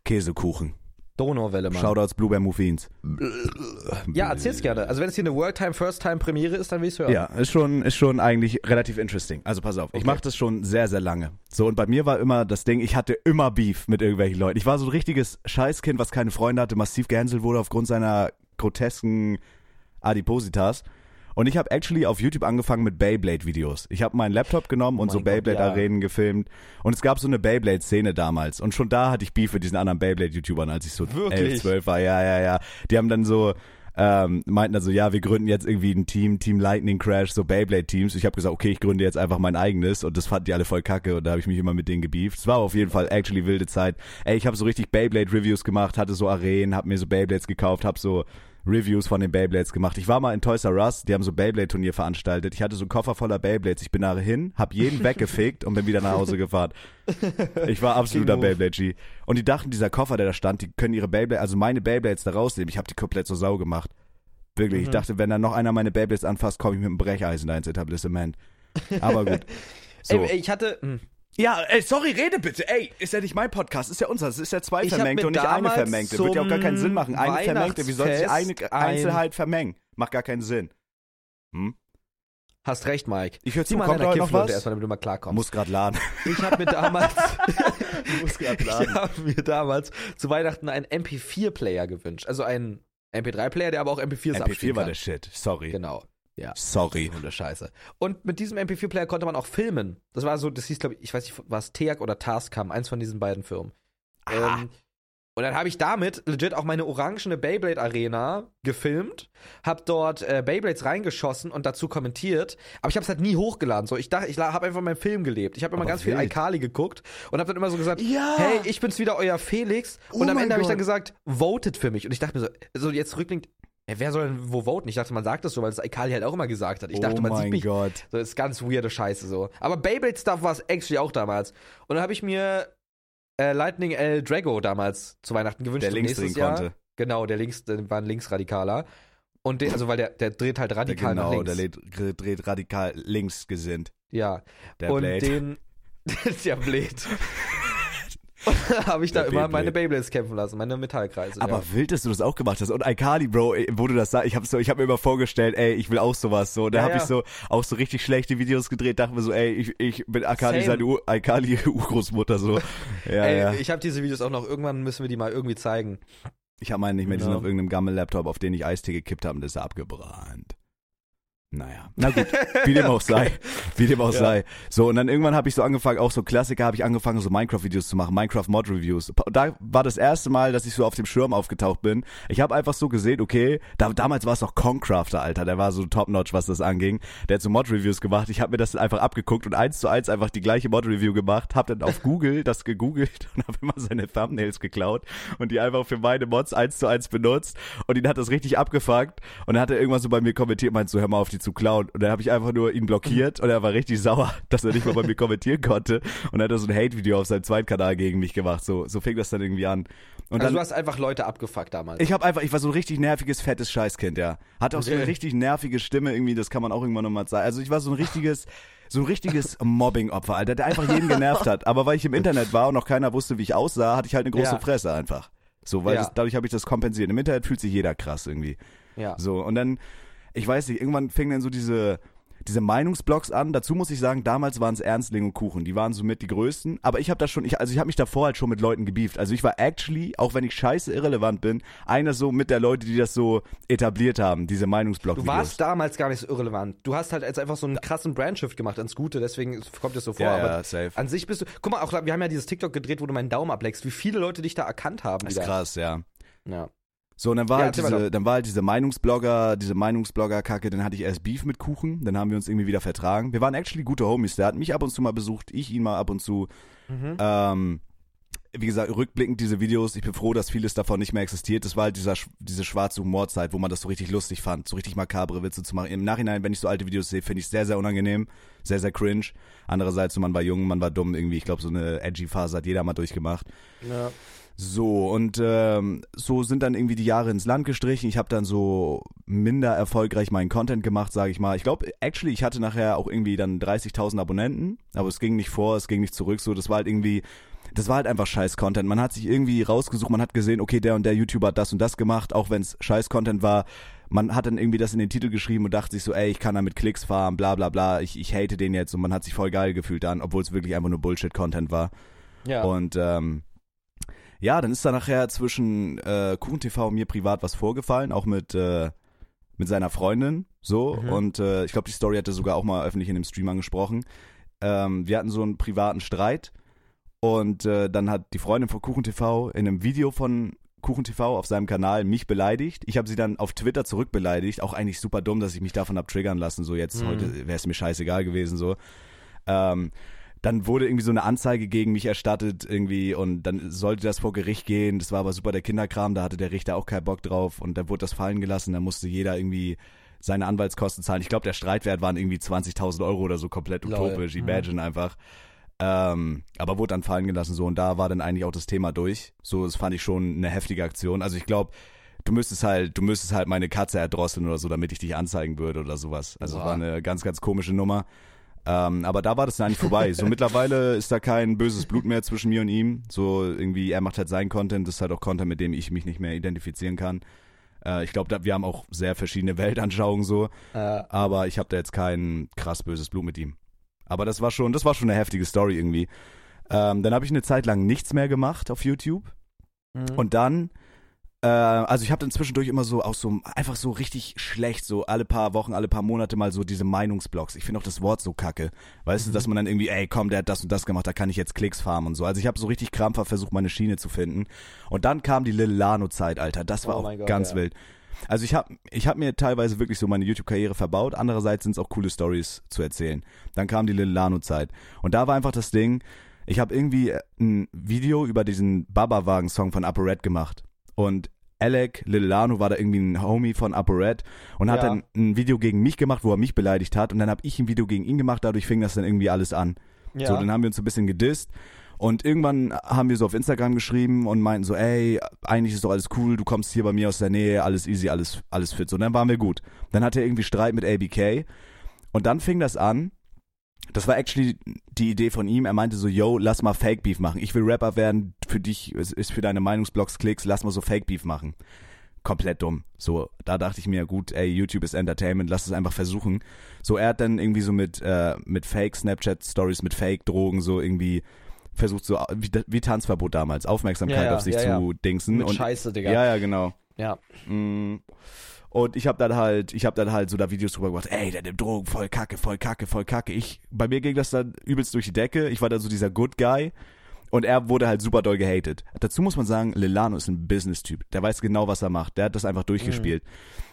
Käsekuchen. Donauwelle, Mann. Shoutouts Blueberry Muffins. Ja, erzähl's gerne. Also wenn es hier eine World Time First Time Premiere ist, dann will ich's hören. Ja, ist schon, ist schon eigentlich relativ interesting. Also pass auf, ich Okay. mache das schon sehr, sehr lange. So, und bei mir war immer das Ding, ich hatte immer Beef mit irgendwelchen Leuten. Ich war so ein richtiges Scheißkind, was keine Freunde hatte, massiv gehänselt wurde aufgrund seiner grotesken Adipositas. Und ich habe actually auf YouTube angefangen mit Beyblade-Videos. Ich habe meinen Laptop genommen und Oh so Beyblade-Arenen gefilmt. Und es gab so eine Beyblade-Szene damals. Und schon da hatte ich Beef mit diesen anderen Beyblade-YouTubern, als ich so Wirklich? 11, 12 war. Ja, ja, ja. Die haben dann so, ähm, meinten dann so, ja, wir gründen jetzt irgendwie ein Team, Team Lightning Crash, so Beyblade-Teams. Ich habe gesagt, okay, ich gründe jetzt einfach mein eigenes. Und das fanden die alle voll kacke. Und da habe ich mich immer mit denen gebieft. Es war auf jeden Fall actually wilde Zeit. Ey, ich habe so richtig Beyblade-Reviews gemacht, hatte so Arenen, habe mir so Beyblades gekauft, habe so Reviews von den Beyblades gemacht. Ich war mal in Toys R Us, die haben so Beyblade-Turnier veranstaltet. Ich hatte so einen Koffer voller Beyblades. Ich bin da hin, hab jeden <laughs> weggefegt und bin wieder nach Hause gefahren. Ich war absoluter. Beyblade-G. Und die dachten, dieser Koffer, der da stand, die können ihre Beyblade, also meine Beyblades da rausnehmen. Ich habe die komplett zur Sau gemacht. Wirklich. Ich Mhm. dachte, wenn da noch einer meine Beyblades anfasst, komme ich mit einem Brecheisen da ins Etablissement. Aber gut. <laughs> So. Ey, ey, ich hatte. Ja, ey, sorry, rede bitte. Ey, ist ja nicht mein Podcast, ist ja unser. Es ist ja zwei Ich hab Vermengte und nicht eine Vermengte. Wird ja auch gar keinen Sinn machen. Eine Vermengte, wie soll sich eine Einzelheit vermengen? Macht gar keinen Sinn. Hm? Hast recht, Mike. Ich höre zu, mal kommt heute noch was? erstmal, damit du mal klarkommst. Muss grad laden. Ich habe mir damals, <laughs> Muss grad ich habe mir damals zu Weihnachten einen MP4-Player gewünscht. Also einen MP3-Player, der aber auch MP4s MP4 abspielen war kann. der Shit. Sorry. Genau. Ja. Sorry. Ohne Scheiße. Und mit diesem MP4-Player konnte man auch filmen. Das war so, das hieß, glaube ich, ich weiß nicht, was Teac oder Tascam, eins von diesen beiden Firmen. Ähm, und dann habe ich damit legit auch meine orangene Beyblade Arena gefilmt, hab dort äh, Beyblades reingeschossen und dazu kommentiert, aber ich habe es halt nie hochgeladen. So, ich dachte, ich habe einfach meinen Film gelebt. Ich habe immer Aber ganz viel wild. iCarly geguckt und habe dann immer so gesagt, Ja. hey, ich bin's wieder, euer Felix. Oh und am Ende habe ich dann gesagt, votet für mich. Und ich dachte mir so, so jetzt rückblickend, ja, wer soll denn wo voten? Ich dachte, man sagt das so, weil das iCarly halt auch immer gesagt hat. Ich dachte, oh man sieht mich Gott. so, das ist ganz weirde Scheiße so. Aber Beyblade-Stuff war es actually auch damals. Und dann habe ich mir äh, Lightning L Drago damals zu Weihnachten gewünscht. Der links drehen konnte. Genau, der links, der war ein Linksradikaler. Und den, also weil der, der dreht halt Der, radikal nach genau, links. der dreht, radikal links gesinnt. ja. Der und Blade. den. <laughs> das ist ja blöd. Und dann <laughs> habe ich da Der immer Beyblade. meine Beyblades kämpfen lassen, meine Metallkreise. Aber ja. wild, dass du das auch gemacht hast. Und iCarly, Bro, wo du das sagst, ich habe so, ich habe mir immer vorgestellt, ey, ich will auch sowas so. Da Ja, habe ich ja. so auch so richtig schlechte Videos gedreht, dachte mir so, ey, ich, ich bin Same. seine iCarly <laughs> Urgroßmutter so. <laughs> Ja, Ey, ja. ich habe diese Videos auch noch, irgendwann müssen wir die mal irgendwie zeigen. Ich habe meinen nicht mehr, die sind Ja. auf irgendeinem Gammel-Laptop, auf den ich Eistee gekippt habe und das ist abgebrannt. Naja, na gut, wie dem auch <laughs> sei, wie dem auch Ja. sei. So, und dann irgendwann habe ich so angefangen, auch so Klassiker habe ich angefangen, so Minecraft-Videos zu machen, Minecraft-Mod-Reviews. Da war das erste Mal, dass ich so auf dem Schirm aufgetaucht bin. Ich habe einfach so gesehen, okay, da, damals war es noch Concrafter, Alter, der war so top-notch, was das anging. Der hat so Mod-Reviews gemacht, ich habe mir das einfach abgeguckt und eins zu eins einfach die gleiche Mod-Review gemacht, habe dann auf Google das gegoogelt <laughs> und habe immer seine Thumbnails geklaut und die einfach für meine Mods eins zu eins benutzt und ihn hat das richtig abgefuckt und dann hat er irgendwann so bei mir kommentiert, meint so, hör mal auf, die zu klauen und dann habe ich einfach nur ihn blockiert und er war richtig sauer, <laughs> dass er nicht mal bei mir kommentieren konnte und hat so ein Hate-Video auf seinem zweiten Kanal gegen mich gemacht, so, so fing das dann irgendwie an. Und also dann, du hast einfach Leute abgefuckt damals. ich habe einfach, ich war so ein richtig nerviges, fettes Scheißkind, ja. Hatte auch so eine richtig nervige Stimme irgendwie, das kann man auch irgendwann nochmal sagen. Also ich war so ein richtiges, <laughs> so ein richtiges Mobbing-Opfer, Alter, der einfach jeden genervt hat. Aber weil ich im Internet war und noch keiner wusste, wie ich aussah, hatte ich halt eine große Ja. Fresse einfach. So, weil Ja. das, dadurch habe ich das kompensiert. Im Internet fühlt sich jeder krass irgendwie. ja. So, und dann, ich weiß nicht, irgendwann fing dann so diese, diese Meinungsblogs an. Dazu muss ich sagen, damals waren es Ernstling und Kuchen. Die waren somit die größten. Aber ich habe das schon, ich, also ich habe mich davor halt schon mit Leuten gebieft. Also ich war actually, auch wenn ich scheiße irrelevant bin, einer so mit der Leute, die das so etabliert haben, diese Meinungsblog Du warst damals gar nicht so irrelevant. Du hast halt jetzt einfach so einen krassen Brandshift gemacht ins Gute, deswegen kommt es so vor. Ja, aber ja, safe. an sich bist du. Guck mal, auch wir haben ja dieses TikTok gedreht, wo du meinen Daumen ableckst, wie viele Leute dich da erkannt haben. Das ist wieder. krass, ja. Ja. So, und dann war Ja, halt diese, dann war halt diese Meinungsblogger, diese Meinungsblogger-Kacke, dann hatte ich erst Beef mit Kuchen, dann haben wir uns irgendwie wieder vertragen. Wir waren actually gute Homies, der hat mich ab und zu mal besucht, ich ihn mal ab und zu. Mhm. Ähm, wie gesagt, rückblickend diese Videos, ich bin froh, dass vieles davon nicht mehr existiert. Das war halt dieser, diese schwarze Humorzeit, wo man das so richtig lustig fand, so richtig makabre Witze zu machen. Im Nachhinein, wenn ich so alte Videos sehe, finde ich sehr, sehr unangenehm, sehr, sehr cringe. Andererseits, so man war jung, man war dumm irgendwie. Ich glaube, so eine edgy Phase hat jeder mal durchgemacht. ja. So, und ähm, so sind dann irgendwie die Jahre ins Land gestrichen. Ich habe dann so minder erfolgreich meinen Content gemacht, sage ich mal. Ich glaube, actually, ich hatte nachher auch irgendwie dann 30.000 Abonnenten, aber es ging nicht vor, es ging nicht zurück. So, das war halt irgendwie, das war halt einfach scheiß Content. Man hat sich irgendwie rausgesucht, man hat gesehen, okay, der und der YouTuber hat das und das gemacht, auch wenn es scheiß Content war. Man hat dann irgendwie das in den Titel geschrieben und dachte sich so, ey, ich kann damit Klicks fahren, bla bla bla, ich, ich hate den jetzt und man hat sich voll geil gefühlt dann, obwohl es wirklich einfach nur Bullshit-Content war. Ja. Und ähm, ja, dann ist da nachher zwischen äh, Kuchen TV und mir privat was vorgefallen, auch mit, äh, mit seiner Freundin. So. Mhm. Und äh, ich glaube, die Story hatte sogar auch mal öffentlich in dem Stream angesprochen. Ähm, wir hatten so einen privaten Streit. Und äh, dann hat die Freundin von Kuchen TV in einem Video von Kuchen TV auf seinem Kanal mich beleidigt. Ich habe sie dann auf Twitter zurückbeleidigt. Auch eigentlich super dumm, dass ich mich davon hab triggern lassen. So jetzt Mhm. heute wäre es mir scheißegal gewesen. So. Ähm, dann wurde irgendwie so eine Anzeige gegen mich erstattet irgendwie und dann sollte das vor Gericht gehen. Das war aber super der Kinderkram, da hatte der Richter auch keinen Bock drauf und dann wurde das fallen gelassen. Da musste jeder irgendwie seine Anwaltskosten zahlen. Ich glaube, der Streitwert waren irgendwie 20.000 Euro oder so, komplett Lol. utopisch. Mhm. Imagine einfach. Ähm, aber wurde dann fallen gelassen so und da war dann eigentlich auch das Thema durch. So, das fand ich schon eine heftige Aktion. Also ich glaube, du müsstest halt, du müsstest halt meine Katze erdrosseln oder so, damit ich dich anzeigen würde oder sowas. Also Boah. war eine ganz, ganz komische Nummer. Ähm, aber da war das dann eigentlich vorbei. So <laughs> mittlerweile ist da kein böses Blut mehr zwischen mir und ihm. So irgendwie, er macht halt seinen Content, das ist halt auch Content, mit dem ich mich nicht mehr identifizieren kann. Äh, ich glaube, wir haben auch sehr verschiedene Weltanschauungen so, Äh, aber ich habe da jetzt kein krass böses Blut mit ihm. Aber das war schon, das war schon eine heftige Story irgendwie. Ähm, dann habe ich eine Zeit lang nichts mehr gemacht auf YouTube. mhm. Und dann, äh, also ich habe dann zwischendurch immer so auch so einfach so richtig schlecht, so alle paar Wochen, alle paar Monate mal so diese Meinungsblogs. Ich finde auch das Wort so kacke. Weißt Mhm. du, dass man dann irgendwie, ey, komm, der hat das und das gemacht, da kann ich jetzt Klicks farmen und so. Also ich habe so richtig krampfhaft versucht, meine Schiene zu finden. Und dann kam die Lil Lano-Zeit, Alter. Das war Oh auch Gott, ganz ja. wild. Also ich habe ich hab mir teilweise wirklich so meine YouTube-Karriere verbaut. Andererseits sind es auch coole Stories zu erzählen. Dann kam die Lil Lano-Zeit. Und da war einfach das Ding, ich habe irgendwie äh, ein Video über diesen Baba-Wagen-Song von Upper Red gemacht. Und Alec Lil Lano war da irgendwie ein Homie von Upper Red und hat Ja. dann ein Video gegen mich gemacht, wo er mich beleidigt hat. Und dann habe ich ein Video gegen ihn gemacht, dadurch fing das dann irgendwie alles an. ja. So, dann haben wir uns so ein bisschen gedisst. Und irgendwann haben wir so auf Instagram geschrieben und meinten so, ey, eigentlich ist doch alles cool, du kommst hier bei mir aus der Nähe, alles easy, alles, alles fit. So, und dann waren wir gut. Dann hatte er irgendwie Streit mit ABK. Und dann fing das an. Das war actually die Idee von ihm. Er meinte so, yo, lass mal Fake Beef machen. Ich will Rapper werden, für dich, es ist für deine Meinungsblogs Klicks, lass mal so Fake Beef machen. Komplett dumm. So, da dachte ich mir, gut, ey, YouTube ist Entertainment, lass es einfach versuchen. So, er hat dann irgendwie so mit, äh, mit Fake Snapchat Stories, mit Fake Drogen so irgendwie versucht so, wie, wie Tanzverbot damals, Aufmerksamkeit Ja, ja, auf sich ja. zu dingsen. Mit und, Scheiße, Digga. ja, ja, genau. Ja. Mm. Und ich habe dann halt, ich habe dann halt so da Videos drüber gemacht, ey, der nimmt Drogen, voll kacke, voll kacke, voll kacke. Ich, bei mir ging das dann übelst durch die Decke. Ich war dann so dieser Good Guy. Und er wurde halt super doll gehatet. Dazu muss man sagen, Lilano ist ein Business-Typ. Der weiß genau, was er macht. Der hat das einfach durchgespielt.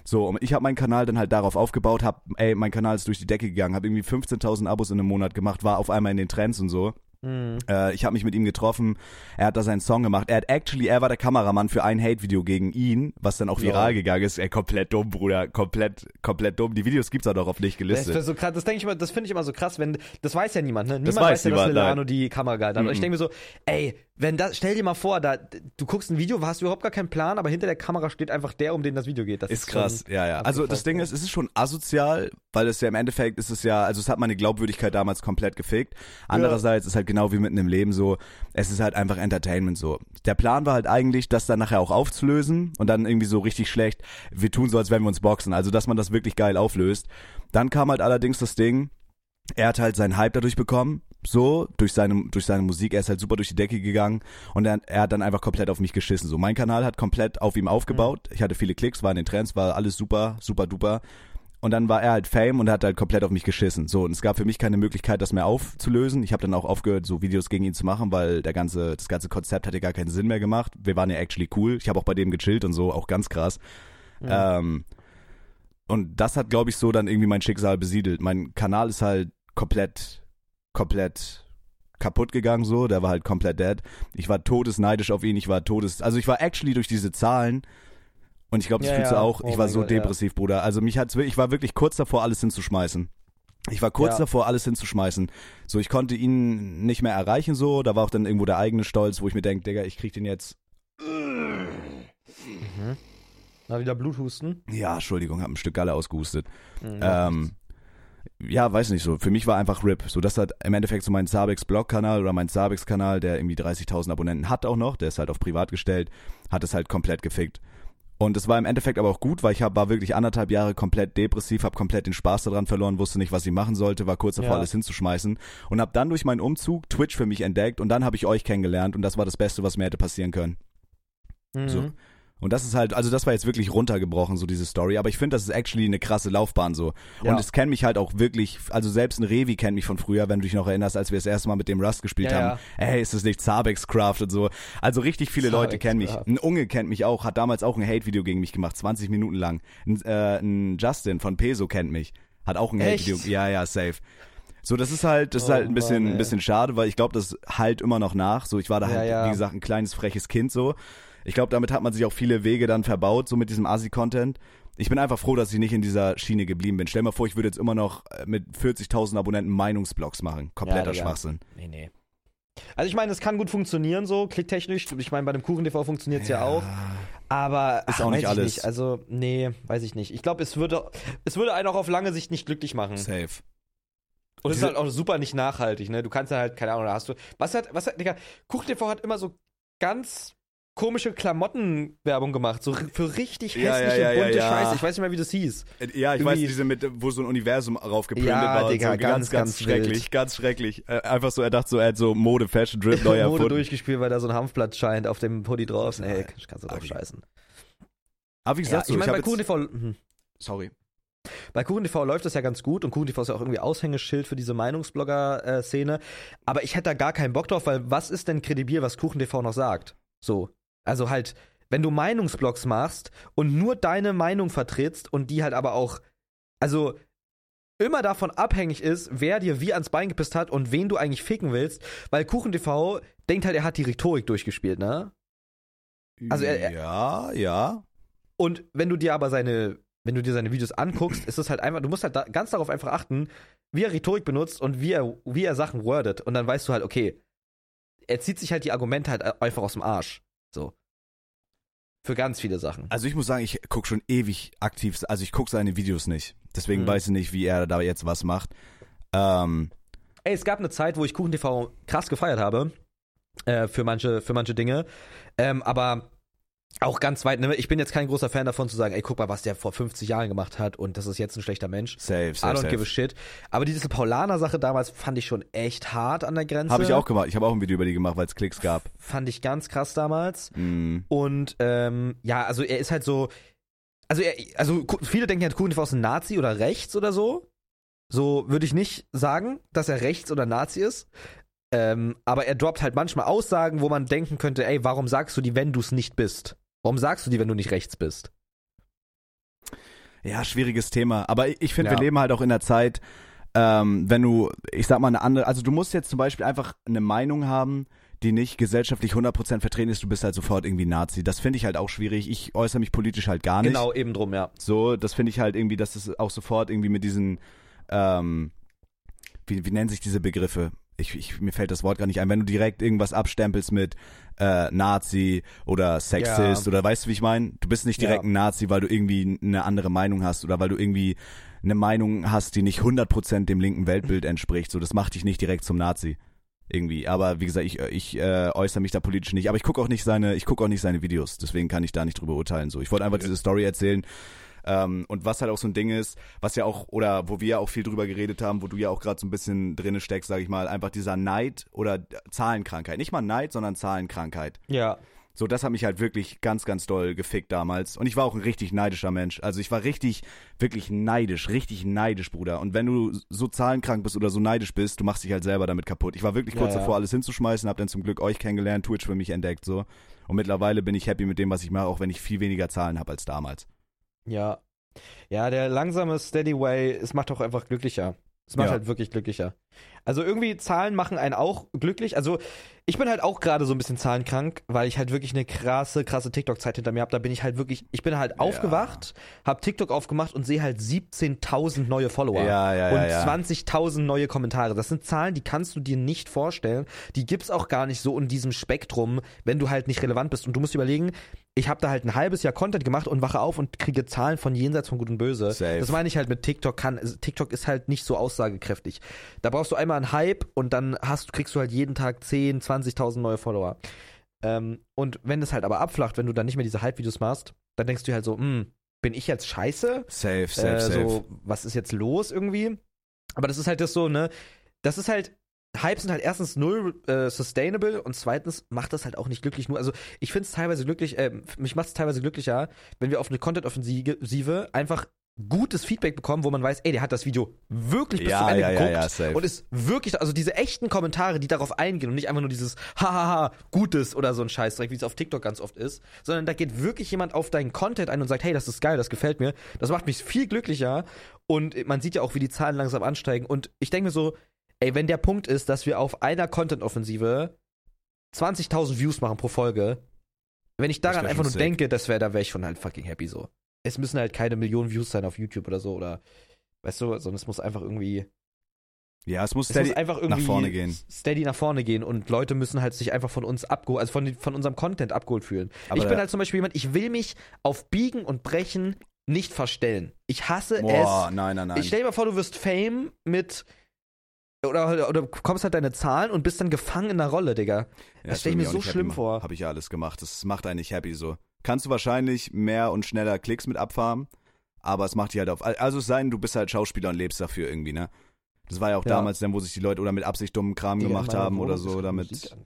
So, und ich habe meinen Kanal dann halt darauf aufgebaut, hab, ey, mein Kanal ist durch die Decke gegangen, habe irgendwie 15.000 Abos in einem Monat gemacht, war auf einmal in den Trends und so. Mhm. Äh, ich habe mich mit ihm getroffen. Er hat da seinen Song gemacht. Er hat actually, er war der Kameramann für ein Hate-Video gegen ihn, was dann auch viral Lol. gegangen ist. Ey, komplett dumm, Bruder. Komplett, komplett dumm. Die Videos gibt's auch noch auf nicht Das, gelistet. ist so krass, das denke ich immer, das finde ich immer so krass, wenn das weiß ja niemand, ne? Niemand weiß weiß ja, dass niemand, Milano nein. die Kamera gehalten hat. Und ich Mhm. denke mir so, ey, wenn das, stell dir mal vor, da du guckst ein Video, hast du überhaupt gar keinen Plan, aber hinter der Kamera steht einfach der, um den das Video geht. Das ist krass, schon ja, ja. Also das Ding ja. ist, es ist schon asozial, weil es ja im Endeffekt ist es ja, also es hat meine Glaubwürdigkeit damals komplett gefickt. Andererseits ist halt genau wie mitten im Leben so, es ist halt einfach Entertainment so. Der Plan war halt eigentlich, das dann nachher auch aufzulösen und dann irgendwie so richtig schlecht, wir tun so, als wenn wir uns boxen. Also dass man das wirklich geil auflöst. Dann kam halt allerdings das Ding, er hat halt seinen Hype dadurch bekommen, so, durch seine, durch seine Musik, er ist halt super durch die Decke gegangen und er, er hat dann einfach komplett auf mich geschissen. So, mein Kanal hat komplett auf ihm aufgebaut. Ich hatte viele Klicks, war in den Trends, war alles super, super duper. Und dann war er halt Fame und hat halt komplett auf mich geschissen. So, und es gab für mich keine Möglichkeit, das mehr aufzulösen. Ich habe dann auch aufgehört, so Videos gegen ihn zu machen, weil der ganze, das ganze Konzept hatte gar keinen Sinn mehr gemacht. Wir waren ja actually cool. Ich habe auch bei dem gechillt und so, auch ganz krass. Ähm, und das hat, glaube ich, so dann irgendwie mein Schicksal besiedelt. Mein Kanal ist halt komplett, komplett kaputt gegangen so, der war halt komplett dead. Ich war todesneidisch auf ihn, ich war todes, also ich war actually durch diese Zahlen und ich glaube, das Ja, fühlst du ja. auch, Oh ich war so Gott, ja. depressiv, Bruder. Also mich hat's ich war wirklich kurz davor, alles hinzuschmeißen. Ich war kurz Ja. davor, alles hinzuschmeißen. So, ich konnte ihn nicht mehr erreichen so, da war auch dann irgendwo der eigene Stolz, wo ich mir denke, Digga, ich krieg den jetzt Mhm. Na, wieder Bluthusten. Ja, Entschuldigung, hab ein Stück Galle ausgehustet. Mhm. Ähm, ja, weiß nicht so. Für mich war einfach RIP. So, das hat im Endeffekt so mein Zabex Blog-Kanal oder mein Zabex-Kanal, der irgendwie 30.000 Abonnenten hat auch noch, der ist halt auf privat gestellt, hat es halt komplett gefickt. Und es war im Endeffekt aber auch gut, weil ich hab, war wirklich anderthalb Jahre komplett depressiv, habe komplett den Spaß daran verloren, wusste nicht, was ich machen sollte, war kurz davor, Ja. alles hinzuschmeißen und habe dann durch meinen Umzug Twitch für mich entdeckt und dann habe ich euch kennengelernt und das war das Beste, was mir hätte passieren können. Mhm. so. Und das ist halt, also das war jetzt wirklich runtergebrochen, so diese Story. Aber ich finde, das ist actually eine krasse Laufbahn so. Ja. Und es kennt mich halt auch wirklich, also selbst ein Revi kennt mich von früher, wenn du dich noch erinnerst, als wir das erste Mal mit dem Rust gespielt Ja, haben. Ey, ist das nicht Zabex Craft und so. Also richtig viele Leute Zabex kennen mich. Ein Unge kennt mich auch, hat damals auch ein Hate-Video gegen mich gemacht, 20 Minuten lang. Ein, äh, ein Justin von Peso kennt mich, hat auch ein? Hate-Video. Ja, ja, safe. So, das ist halt, das ist Oh halt ein bisschen, Mann, ein bisschen schade, weil ich glaube, das halt immer noch nach. So, ich war da Ja, halt, ja. wie gesagt, ein kleines freches Kind so. Ich glaube, damit hat man sich auch viele Wege dann verbaut, so mit diesem Asi-Content. Ich bin einfach froh, dass ich nicht in dieser Schiene geblieben bin. Stell mal vor, ich würde jetzt immer noch äh, mit 40.000 Abonnenten Meinungsblogs machen. Kompletter Ja. Schwachsinn. Nee, nee. Also ich meine, es kann gut funktionieren so, klicktechnisch. Ich meine, bei dem Kuchen-TV funktioniert es ja. auch. Aber Ist ach, auch nicht alles. Nicht. Also, nee, weiß ich nicht. Ich glaube, es würde, es würde einen auch auf lange Sicht nicht glücklich machen. Safe. Und es ist halt auch super nicht nachhaltig, ne? Du kannst ja halt, keine Ahnung, da hast du. Was hat, was hat, Digga, KuchenTV hat immer so ganz komische Klamottenwerbung gemacht, so für richtig Ja, hässliche, ja, ja, bunte ja. Scheiße. Ich weiß nicht mehr, wie das hieß. Äh, Ja, ich weiß, Irgendwie- diese mit, wo so ein Universum raufgeprintet Ja, war. Digga, so, ganz, ganz, ganz schrecklich, wild. ganz schrecklich. Äh, einfach so, er dachte so, er hat so Mode, Fashion, Drip, <laughs> neu Mode durchgespielt, weil da so ein Hanfblatt scheint auf dem Pulli drauf. Ja, Nee, kannst du drauf Abi. scheißen. Aber wie Ja, gesagt, so, ich meine, bei jetzt- KuchenTV, hm. Sorry. Bei KuchenTV läuft das ja ganz gut und KuchenTV ist ja auch irgendwie Aushängeschild für diese Meinungsblogger-Szene. Aber ich hätte da gar keinen Bock drauf, weil was ist denn kredibil, was KuchenTV noch sagt? So. Also halt, wenn du Meinungsblogs machst und nur deine Meinung vertrittst und die halt aber auch, also immer davon abhängig ist, wer dir wie ans Bein gepisst hat und wen du eigentlich ficken willst, weil KuchenTV denkt halt, er hat die Rhetorik durchgespielt, ne? Also er- ja, ja. Und wenn du dir aber seine, wenn du dir seine Videos anguckst, ist es halt einfach, du musst halt da, ganz darauf einfach achten, wie er Rhetorik benutzt und wie er, wie er Sachen wordet. Und dann weißt du halt, okay, er zieht sich halt die Argumente halt einfach aus dem Arsch. So. Für ganz viele Sachen. Also ich muss sagen, ich gucke schon ewig aktiv, also ich gucke seine Videos nicht. Deswegen Mhm. weiß ich nicht, wie er da jetzt was macht. Ähm, Ey, es gab eine Zeit, wo ich KuchenTV krass gefeiert habe. Äh, für manche, für manche Dinge. Ähm, aber auch ganz weit, ne, ich bin jetzt kein großer Fan davon zu sagen, ey, guck mal, was der vor 50 Jahren gemacht hat und das ist jetzt ein schlechter Mensch. safe, I safe, don't give a safe. shit. Aber diese Paulaner-Sache damals fand ich schon echt hart an der Grenze. Habe ich auch gemacht. Ich habe auch ein Video über die gemacht, weil es Klicks gab. Fand ich ganz krass damals. Mm. Und ähm, ja, also er ist halt so. Also, er, also viele denken ja, KuchenTV ist ein Nazi oder rechts oder so. So würde ich nicht sagen, dass er rechts oder Nazi ist. Ähm, aber er droppt halt manchmal Aussagen, wo man denken könnte, ey, warum sagst du die, wenn du es nicht bist? Warum sagst du die, wenn du nicht rechts bist? Ja, schwieriges Thema. Aber ich- finde, Ja. wir leben halt auch in der Zeit, ähm, wenn du, ich sag mal, eine andere, also du musst jetzt zum Beispiel einfach eine Meinung haben, die nicht gesellschaftlich 100% vertreten ist, du bist halt sofort irgendwie Nazi. Das finde ich halt auch schwierig. Ich äußere mich politisch halt gar nicht. Genau, eben drum, ja. So, das finde ich halt irgendwie, dass es auch sofort irgendwie mit diesen, ähm, wie, wie nennen sich diese Begriffe? Ich, ich, mir fällt das Wort gar nicht ein. Wenn du direkt irgendwas abstempelst mit äh, Nazi oder Sexist Ja. oder weißt du, wie ich meine? Du bist nicht direkt Ja. ein Nazi, weil du irgendwie eine andere Meinung hast oder weil du irgendwie eine Meinung hast, die nicht 100% dem linken Weltbild entspricht. So, das macht dich nicht direkt zum Nazi. Irgendwie. Aber wie gesagt, ich, ich äh, äußere mich da politisch nicht. Aber ich gucke auch nicht seine, ich gucke auch nicht seine Videos. Deswegen kann ich da nicht drüber urteilen. So, ich wollte einfach diese Story erzählen. Ähm, und was halt auch so ein Ding ist, was ja auch, oder wo wir ja auch viel drüber geredet haben, wo du ja auch gerade so ein bisschen drinne steckst, sag ich mal, einfach dieser Neid oder Zahlenkrankheit. Nicht mal Neid, sondern Zahlenkrankheit. Ja. So, das hat mich halt wirklich ganz, ganz doll gefickt damals. Und ich war auch ein richtig neidischer Mensch. Also ich war richtig, wirklich neidisch, richtig neidisch, Bruder. Und wenn du so zahlenkrank bist oder so neidisch bist, du machst dich halt selber damit kaputt. Ich war wirklich kurz ja. davor, alles hinzuschmeißen, hab dann zum Glück euch kennengelernt, Twitch für mich entdeckt, so. Und mittlerweile bin ich happy mit dem, was ich mache, auch wenn ich viel weniger Zahlen habe als damals. Ja. Ja, der langsame Steady Way, es macht auch einfach glücklicher. Es macht Ja. halt wirklich glücklicher. Also irgendwie Zahlen machen einen auch glücklich. Also ich bin halt auch gerade so ein bisschen zahlenkrank, weil ich halt wirklich eine krasse, krasse TikTok-Zeit hinter mir habe. Da bin ich halt wirklich, ich bin halt aufgewacht, habe TikTok aufgemacht und sehe halt 17.000 neue Follower Ja, ja, ja, und ja. 20.000 neue Kommentare. Das sind Zahlen, die kannst du dir nicht vorstellen. Die gibt's auch gar nicht so in diesem Spektrum, wenn du halt nicht relevant bist. Und du musst überlegen, ich habe da halt ein halbes Jahr Content gemacht und wache auf und kriege Zahlen von jenseits von Gut und Böse. Safe. Das meine ich halt mit TikTok kann. also TikTok ist halt nicht so aussagekräftig. Da brauchst du einmal einen Hype und dann hast, kriegst du halt jeden Tag 10, 20.000 neue Follower. Ähm, und wenn es halt aber abflacht, wenn du dann nicht mehr diese Hype-Videos machst, dann denkst du halt so, hm, bin ich jetzt scheiße? Safe, safe, äh, safe. so, was ist jetzt los irgendwie? Aber das ist halt das so, ne? Das ist halt, Hypes sind halt erstens null äh, sustainable und zweitens macht das halt auch nicht glücklich. Nur, also ich finde es teilweise glücklich, äh, mich macht es teilweise glücklicher, wenn wir auf eine Content-Offensive einfach gutes Feedback bekommen, wo man weiß, ey, der hat das Video wirklich bis Ja, zum Ende ja, geguckt ja, und ist wirklich, also diese echten Kommentare, die darauf eingehen und nicht einfach nur dieses Hahaha, Gutes oder so ein Scheißdreck, wie es auf TikTok ganz oft ist, sondern da geht wirklich jemand auf deinen Content ein und sagt, hey, das ist geil, das gefällt mir, das macht mich viel glücklicher und man sieht ja auch, wie die Zahlen langsam ansteigen und ich denke mir so, ey, wenn der Punkt ist, dass wir auf einer Content-Offensive 20.000 Views machen pro Folge, wenn ich daran einfach nur sick. denke, das wäre, da wäre ich schon halt fucking happy so. Es müssen halt keine Millionen Views sein auf YouTube oder so oder, weißt du, sondern es muss einfach irgendwie ja, es muss es muss einfach irgendwie nach vorne gehen. steady nach vorne gehen und Leute müssen halt sich einfach von uns abgeholt, also von, von unserem Content abgeholt fühlen. Aber ich bin halt zum Beispiel jemand, ich will mich auf Biegen und Brechen nicht verstellen. Ich hasse Boah, es. nein, nein, nein. Ich stell dir mal vor, du wirst Fame mit oder, oder bekommst halt deine Zahlen und bist dann gefangen in der Rolle, Digga. das stell ich mir so schlimm vor. Habe ich ja alles gemacht. Das macht einen nicht happy so. Kannst du wahrscheinlich mehr und schneller Klicks mit abfarmen, aber es macht dich halt auf. Also es sei denn, du bist halt Schauspieler und lebst dafür irgendwie, ne? Das war ja auch Ja. damals dann, wo sich die Leute oder mit Absicht dummen Kram in gemacht haben oder Wohnung so, damit.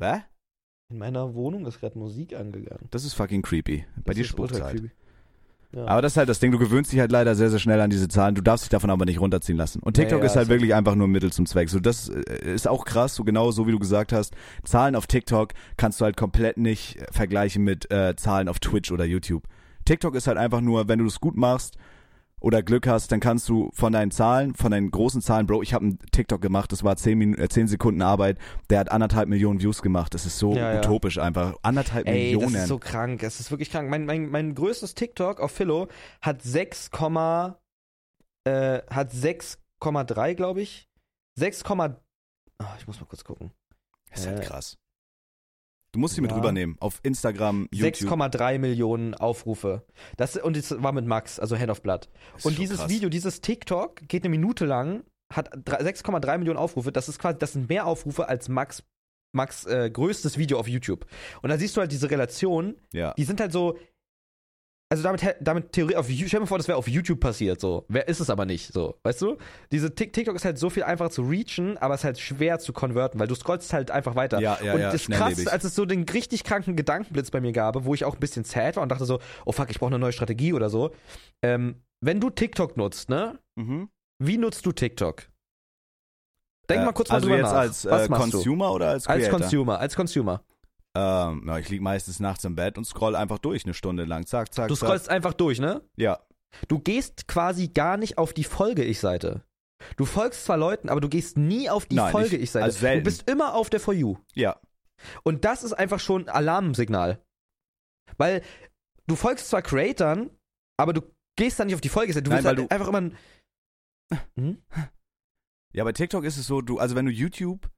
Hä? In meiner Wohnung ist gerade Musik angegangen. Das ist fucking creepy. Bei Das dir ist spuckt ultra halt. creepy. Ja. Aber das ist halt das Ding, du gewöhnst dich halt leider sehr, sehr schnell an diese Zahlen. Du darfst dich davon aber nicht runterziehen lassen. Und TikTok Ja, ja, ist halt ist halt- wirklich einfach nur ein Mittel zum Zweck. So, das äh, ist auch krass, so genau so wie du gesagt hast. Zahlen auf TikTok kannst du halt komplett nicht äh, vergleichen mit äh, Zahlen auf Twitch oder YouTube. TikTok ist halt einfach nur, wenn du es gut machst oder Glück hast, dann kannst du von deinen Zahlen, von deinen großen Zahlen, Bro, ich habe einen TikTok gemacht, das war 10, Minu äh, 10 Sekunden Arbeit, der hat anderthalb Millionen Views gemacht. Das ist so Ja, ja. utopisch einfach. Anderthalb Ey, Millionen. das ist so krank. Es ist wirklich krank. Mein, mein, mein größtes TikTok auf Philo hat 6, äh, hat 6,3, glaube ich. 6, oh, ich muss mal kurz gucken. Das ist halt Äh, krass. Du musst sie mit ja. rübernehmen. Auf Instagram, YouTube. 6,3 Millionen Aufrufe. Das, und das war mit Max, also Hand of Blood. Und dieses krass. Video, dieses TikTok geht eine Minute lang, hat drei- 6,3 Millionen Aufrufe. Das ist quasi, das sind mehr Aufrufe als Max, Max äh, größtes Video auf YouTube. Und da siehst du halt diese Relation, Ja. die sind halt so. Also damit, damit Theorie auf stell dir mal vor, das wäre auf YouTube passiert, so. Wer ist es aber nicht, so. Weißt du? Diese Tik- TikTok ist halt so viel einfacher zu reachen, aber es ist halt schwer zu konverten, weil du scrollst halt einfach weiter. Ja, ja, und ja, das krass, als es so den richtig kranken Gedankenblitz bei mir gab, wo ich auch ein bisschen sad war und dachte so, oh fuck, ich brauche eine neue Strategie oder so. Ähm, wenn du TikTok nutzt, ne? Mhm. Wie nutzt du TikTok? Denk Äh, mal kurz mal also drüber jetzt nach. als äh, machst du? Consumer oder als Als Creator? Consumer, als Consumer. Ähm, ja, ich lieg meistens nachts im Bett und scroll einfach durch eine Stunde lang. Zack, zack, Du zack. scrollst einfach durch, ne? Ja. Du gehst quasi gar nicht auf die Folge-Ich-Seite. Du folgst zwar Leuten, aber du gehst nie auf die Nein, nicht- Folge-Ich-Seite. also du bist immer auf der For You. Ja. Und das ist einfach schon ein Alarmsignal. Weil du folgst zwar Creatern, aber du gehst dann nicht auf die Folge-Seite. Du Nein, willst halt einfach immer ein. Hm? Ja, bei TikTok ist es so, du, also wenn du YouTube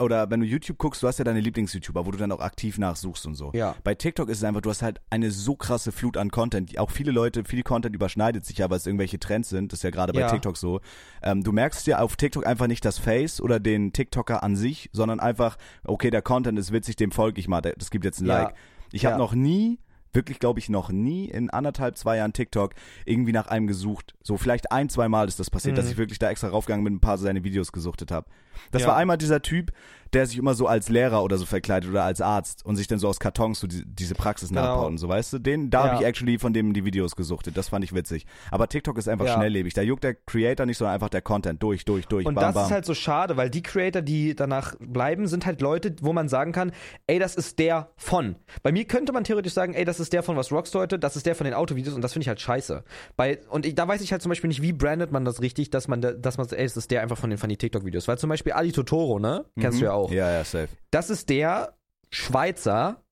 oder wenn du YouTube guckst, du hast ja deine Lieblings-YouTuber, wo du dann auch aktiv nachsuchst und so. Ja. Bei TikTok ist es einfach, du hast halt eine so krasse Flut an Content. Die- Auch viele Leute, viel Content überschneidet sich ja, weil es irgendwelche Trends sind. Das ist ja gerade bei Ja. TikTok so. Ähm, du merkst ja auf TikTok einfach nicht das Face oder den TikToker an sich, sondern einfach, okay, der Content ist witzig, dem folge ich mal. Das gibt jetzt ein Ja. Like. Ich habe Ja. noch nie, wirklich glaube ich noch nie in anderthalb, zwei Jahren TikTok irgendwie nach einem gesucht. So vielleicht ein, zwei Mal ist das passiert, Mhm. dass ich wirklich da extra raufgegangen bin und ein paar seine Videos gesuchtet habe. Das Ja. war einmal dieser Typ, der sich immer so als Lehrer oder so verkleidet oder als Arzt und sich dann so aus Kartons so die, diese Praxis Genau. nachbaut und so, weißt du? Den, da Ja. habe ich actually von dem die Videos gesuchtet. Das fand ich witzig. Aber TikTok ist einfach Ja. schnelllebig. Da juckt der Creator nicht, sondern einfach der Content. Durch, durch, durch. Und bam, das bam. ist halt so schade, weil die Creator, die danach bleiben, sind halt Leute, wo man sagen kann, ey, das ist der von. Bei mir könnte man theoretisch sagen, ey, das ist der von was Rockstar heute, das ist der von den Autovideos und das finde ich halt scheiße. Bei, und ich, da weiß ich halt zum Beispiel nicht, wie brandet man das richtig, dass man, da- dass man, ey, das ist der einfach von den funny TikTok-Videos. Weil zum Beispiel Ali Totoro, ne? Kennst du ja auch. Mhm. Ja, ja, safe. Das ist der Schweizer,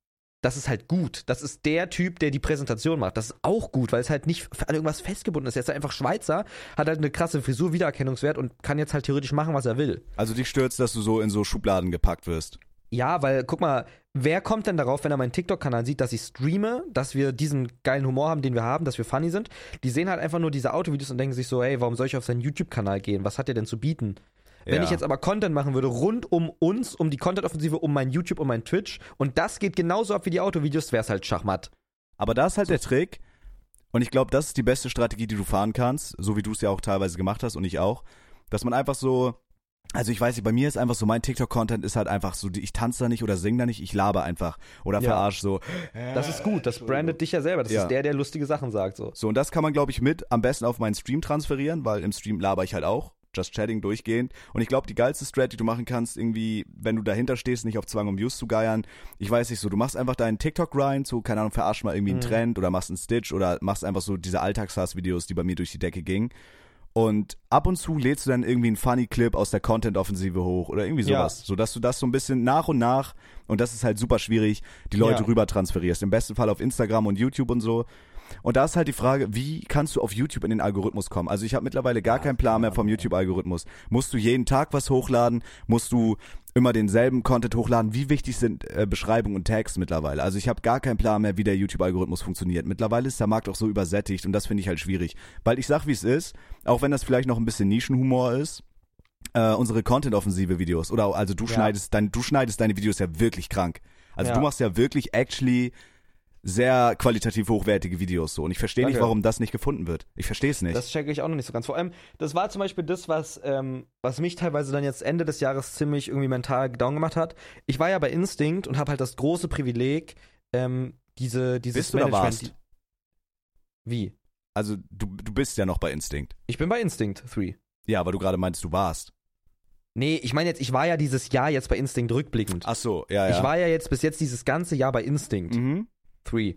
das ist halt gut. Das ist der Typ, der die Präsentation macht. Das ist auch gut, weil es halt nicht an irgendwas festgebunden ist. Er ist einfach Schweizer, hat halt eine krasse Frisur, Wiedererkennungswert und kann jetzt halt theoretisch machen, was er will. Also dich stürzt, dass du so in so Schubladen gepackt wirst. Ja, weil guck mal, wer kommt denn darauf, wenn er meinen TikTok-Kanal sieht, dass ich streame, dass wir diesen geilen Humor haben, den wir haben, dass wir funny sind? Die sehen halt einfach nur diese Autovideos und denken sich so, ey, warum soll ich auf seinen YouTube-Kanal gehen? Was hat er denn zu bieten? Wenn Ja. ich jetzt aber Content machen würde, rund um uns, um die Content-Offensive, um mein YouTube, um mein Twitch, und das geht genauso ab wie die Autovideos, wäre es halt Schachmatt. Aber da ist halt der Trick. Und ich glaube, das ist die beste Strategie, die du fahren kannst, so wie du es ja auch teilweise gemacht hast und ich auch, dass man einfach so, also ich weiß nicht, bei mir ist einfach so, mein TikTok-Content ist halt einfach so, ich tanze da nicht oder singe da nicht, ich laber einfach oder Ja. verarsch so. Das ist gut, das brandet dich ja selber. Das Ja. ist der, der lustige Sachen sagt. So. So, und das kann man, glaube ich, mit am besten auf meinen Stream transferieren, weil im Stream laber ich halt auch. Just chatting durchgehend. Und ich glaube, die geilste Strat, die du machen kannst, irgendwie, wenn du dahinter stehst, nicht auf Zwang, um Views zu geiern. Ich weiß nicht so, du machst einfach deinen TikTok-Grind, so, keine Ahnung, verarsch mal irgendwie einen Mhm. Trend oder machst einen Stitch oder machst einfach so diese Alltagshass-Videos, die bei mir durch die Decke gingen. Und ab und zu lädst du dann irgendwie einen funny Clip aus der Content-Offensive hoch oder irgendwie Ja. sowas. Sodass du das so ein bisschen nach und nach, und das ist halt super schwierig, die Leute Ja. rüber transferierst. Im besten Fall auf Instagram und YouTube und so. Und da ist halt die Frage, wie kannst du auf YouTube in den Algorithmus kommen? Also ich habe mittlerweile gar keinen Plan mehr vom YouTube-Algorithmus. Musst du jeden Tag was hochladen? Musst du immer denselben Content hochladen? Wie wichtig sind äh, Beschreibungen und Tags mittlerweile? Also ich habe gar keinen Plan mehr, wie der YouTube-Algorithmus funktioniert. Mittlerweile ist der Markt auch so übersättigt und das finde ich halt schwierig. Weil ich sag, wie es ist, auch wenn das vielleicht noch ein bisschen Nischenhumor ist, äh, unsere Content-offensive Videos oder also du Ja. schneidest dein, du schneidest deine Videos ja wirklich krank. Also Ja. du machst ja wirklich actually sehr qualitativ hochwertige Videos so und ich verstehe nicht, warum das nicht gefunden wird. Ich verstehe es nicht. Das checke ich auch noch nicht so ganz. Vor allem, das war zum Beispiel das, was, ähm, was mich teilweise dann jetzt Ende des Jahres ziemlich irgendwie mental down gemacht hat. Ich war ja bei Instinct und habe halt das große Privileg, ähm, diese, dieses Bist du Management. warst? Wie? also du, du bist ja noch bei Instinct. Ich bin bei Instinct 3. Ja, aber du gerade meinst, du warst. Nee, ich meine jetzt, ich war ja dieses Jahr jetzt bei Instinct rückblickend. Ach so, ja, ja. Ich war ja jetzt bis jetzt dieses ganze Jahr bei Instinct mhm. 3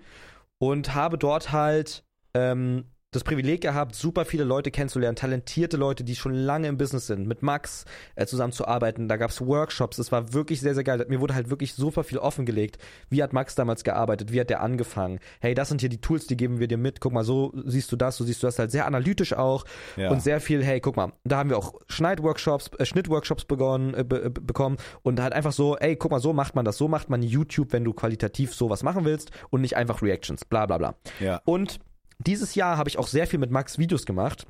und habe dort halt ähm, das Privileg gehabt, super viele Leute kennenzulernen, talentierte Leute, die schon lange im Business sind, mit Max äh, zusammenzuarbeiten. Da gab es Workshops, das war wirklich sehr, sehr geil. Mir wurde halt wirklich super viel offengelegt. Wie hat Max damals gearbeitet? Wie hat der angefangen? Hey, das sind hier die Tools, die geben wir dir mit. Guck mal, so siehst du das, so siehst du das halt sehr analytisch auch Ja. und sehr viel, hey, guck mal, da haben wir auch Schneidworkshops, äh, Schnittworkshops begonnen, äh, be, äh, bekommen und halt einfach so, ey, guck mal, so macht man das, so macht man YouTube, wenn du qualitativ sowas machen willst und nicht einfach Reactions, bla bla bla. ja. Und dieses Jahr habe ich auch sehr viel mit Max Videos gemacht.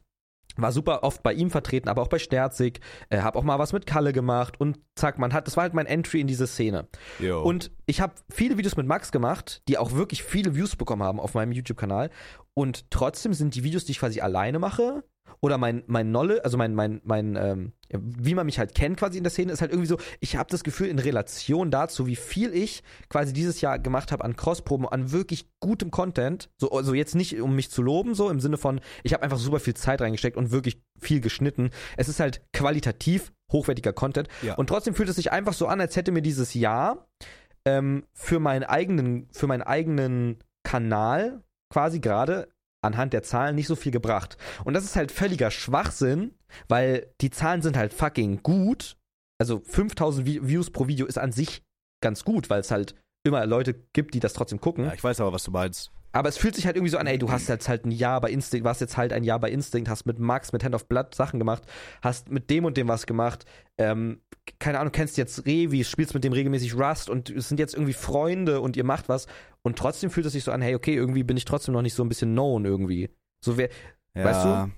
War super oft bei ihm vertreten, aber auch bei Sterzig. Äh, hab auch mal was mit Kalle gemacht und zack, man hat, das war halt mein Entry in diese Szene. Jo. Und ich habe viele Videos mit Max gemacht, die auch wirklich viele Views bekommen haben auf meinem YouTube-Kanal. Und trotzdem sind die Videos, die ich quasi alleine mache, oder mein, mein Knolle, also mein, mein, mein, ähm, wie man mich halt kennt quasi in der Szene, ist halt irgendwie so, ich habe das Gefühl, in Relation dazu, wie viel ich quasi dieses Jahr gemacht habe an Crossproben, an wirklich gutem Content, so, also jetzt nicht, um mich zu loben, so im Sinne von, ich habe einfach super viel Zeit reingesteckt und wirklich viel geschnitten. Es ist halt qualitativ hochwertiger Content. Ja. Und trotzdem fühlt es sich einfach so an, als hätte mir dieses Jahr ähm, für meinen eigenen, für meinen eigenen Kanal quasi gerade anhand der Zahlen nicht so viel gebracht. Und das ist halt völliger Schwachsinn, weil die Zahlen sind halt fucking gut. Also 5000 Vi- Views pro Video ist an sich ganz gut, weil es halt immer Leute gibt, die das trotzdem gucken. ja, ich weiß aber, was du meinst. Aber es fühlt sich halt irgendwie so an, ey, du hast jetzt halt ein Jahr bei Instinct, warst jetzt halt ein Jahr bei Instinct, hast mit Max, mit Hand of Blood Sachen gemacht, hast mit dem und dem was gemacht, ähm, keine Ahnung, kennst jetzt Revi, spielst mit dem regelmäßig Rust und es sind jetzt irgendwie Freunde und ihr macht was und trotzdem fühlt es sich so an, hey, okay, irgendwie bin ich trotzdem noch nicht so ein bisschen known irgendwie. So wer, Ja. Weißt du?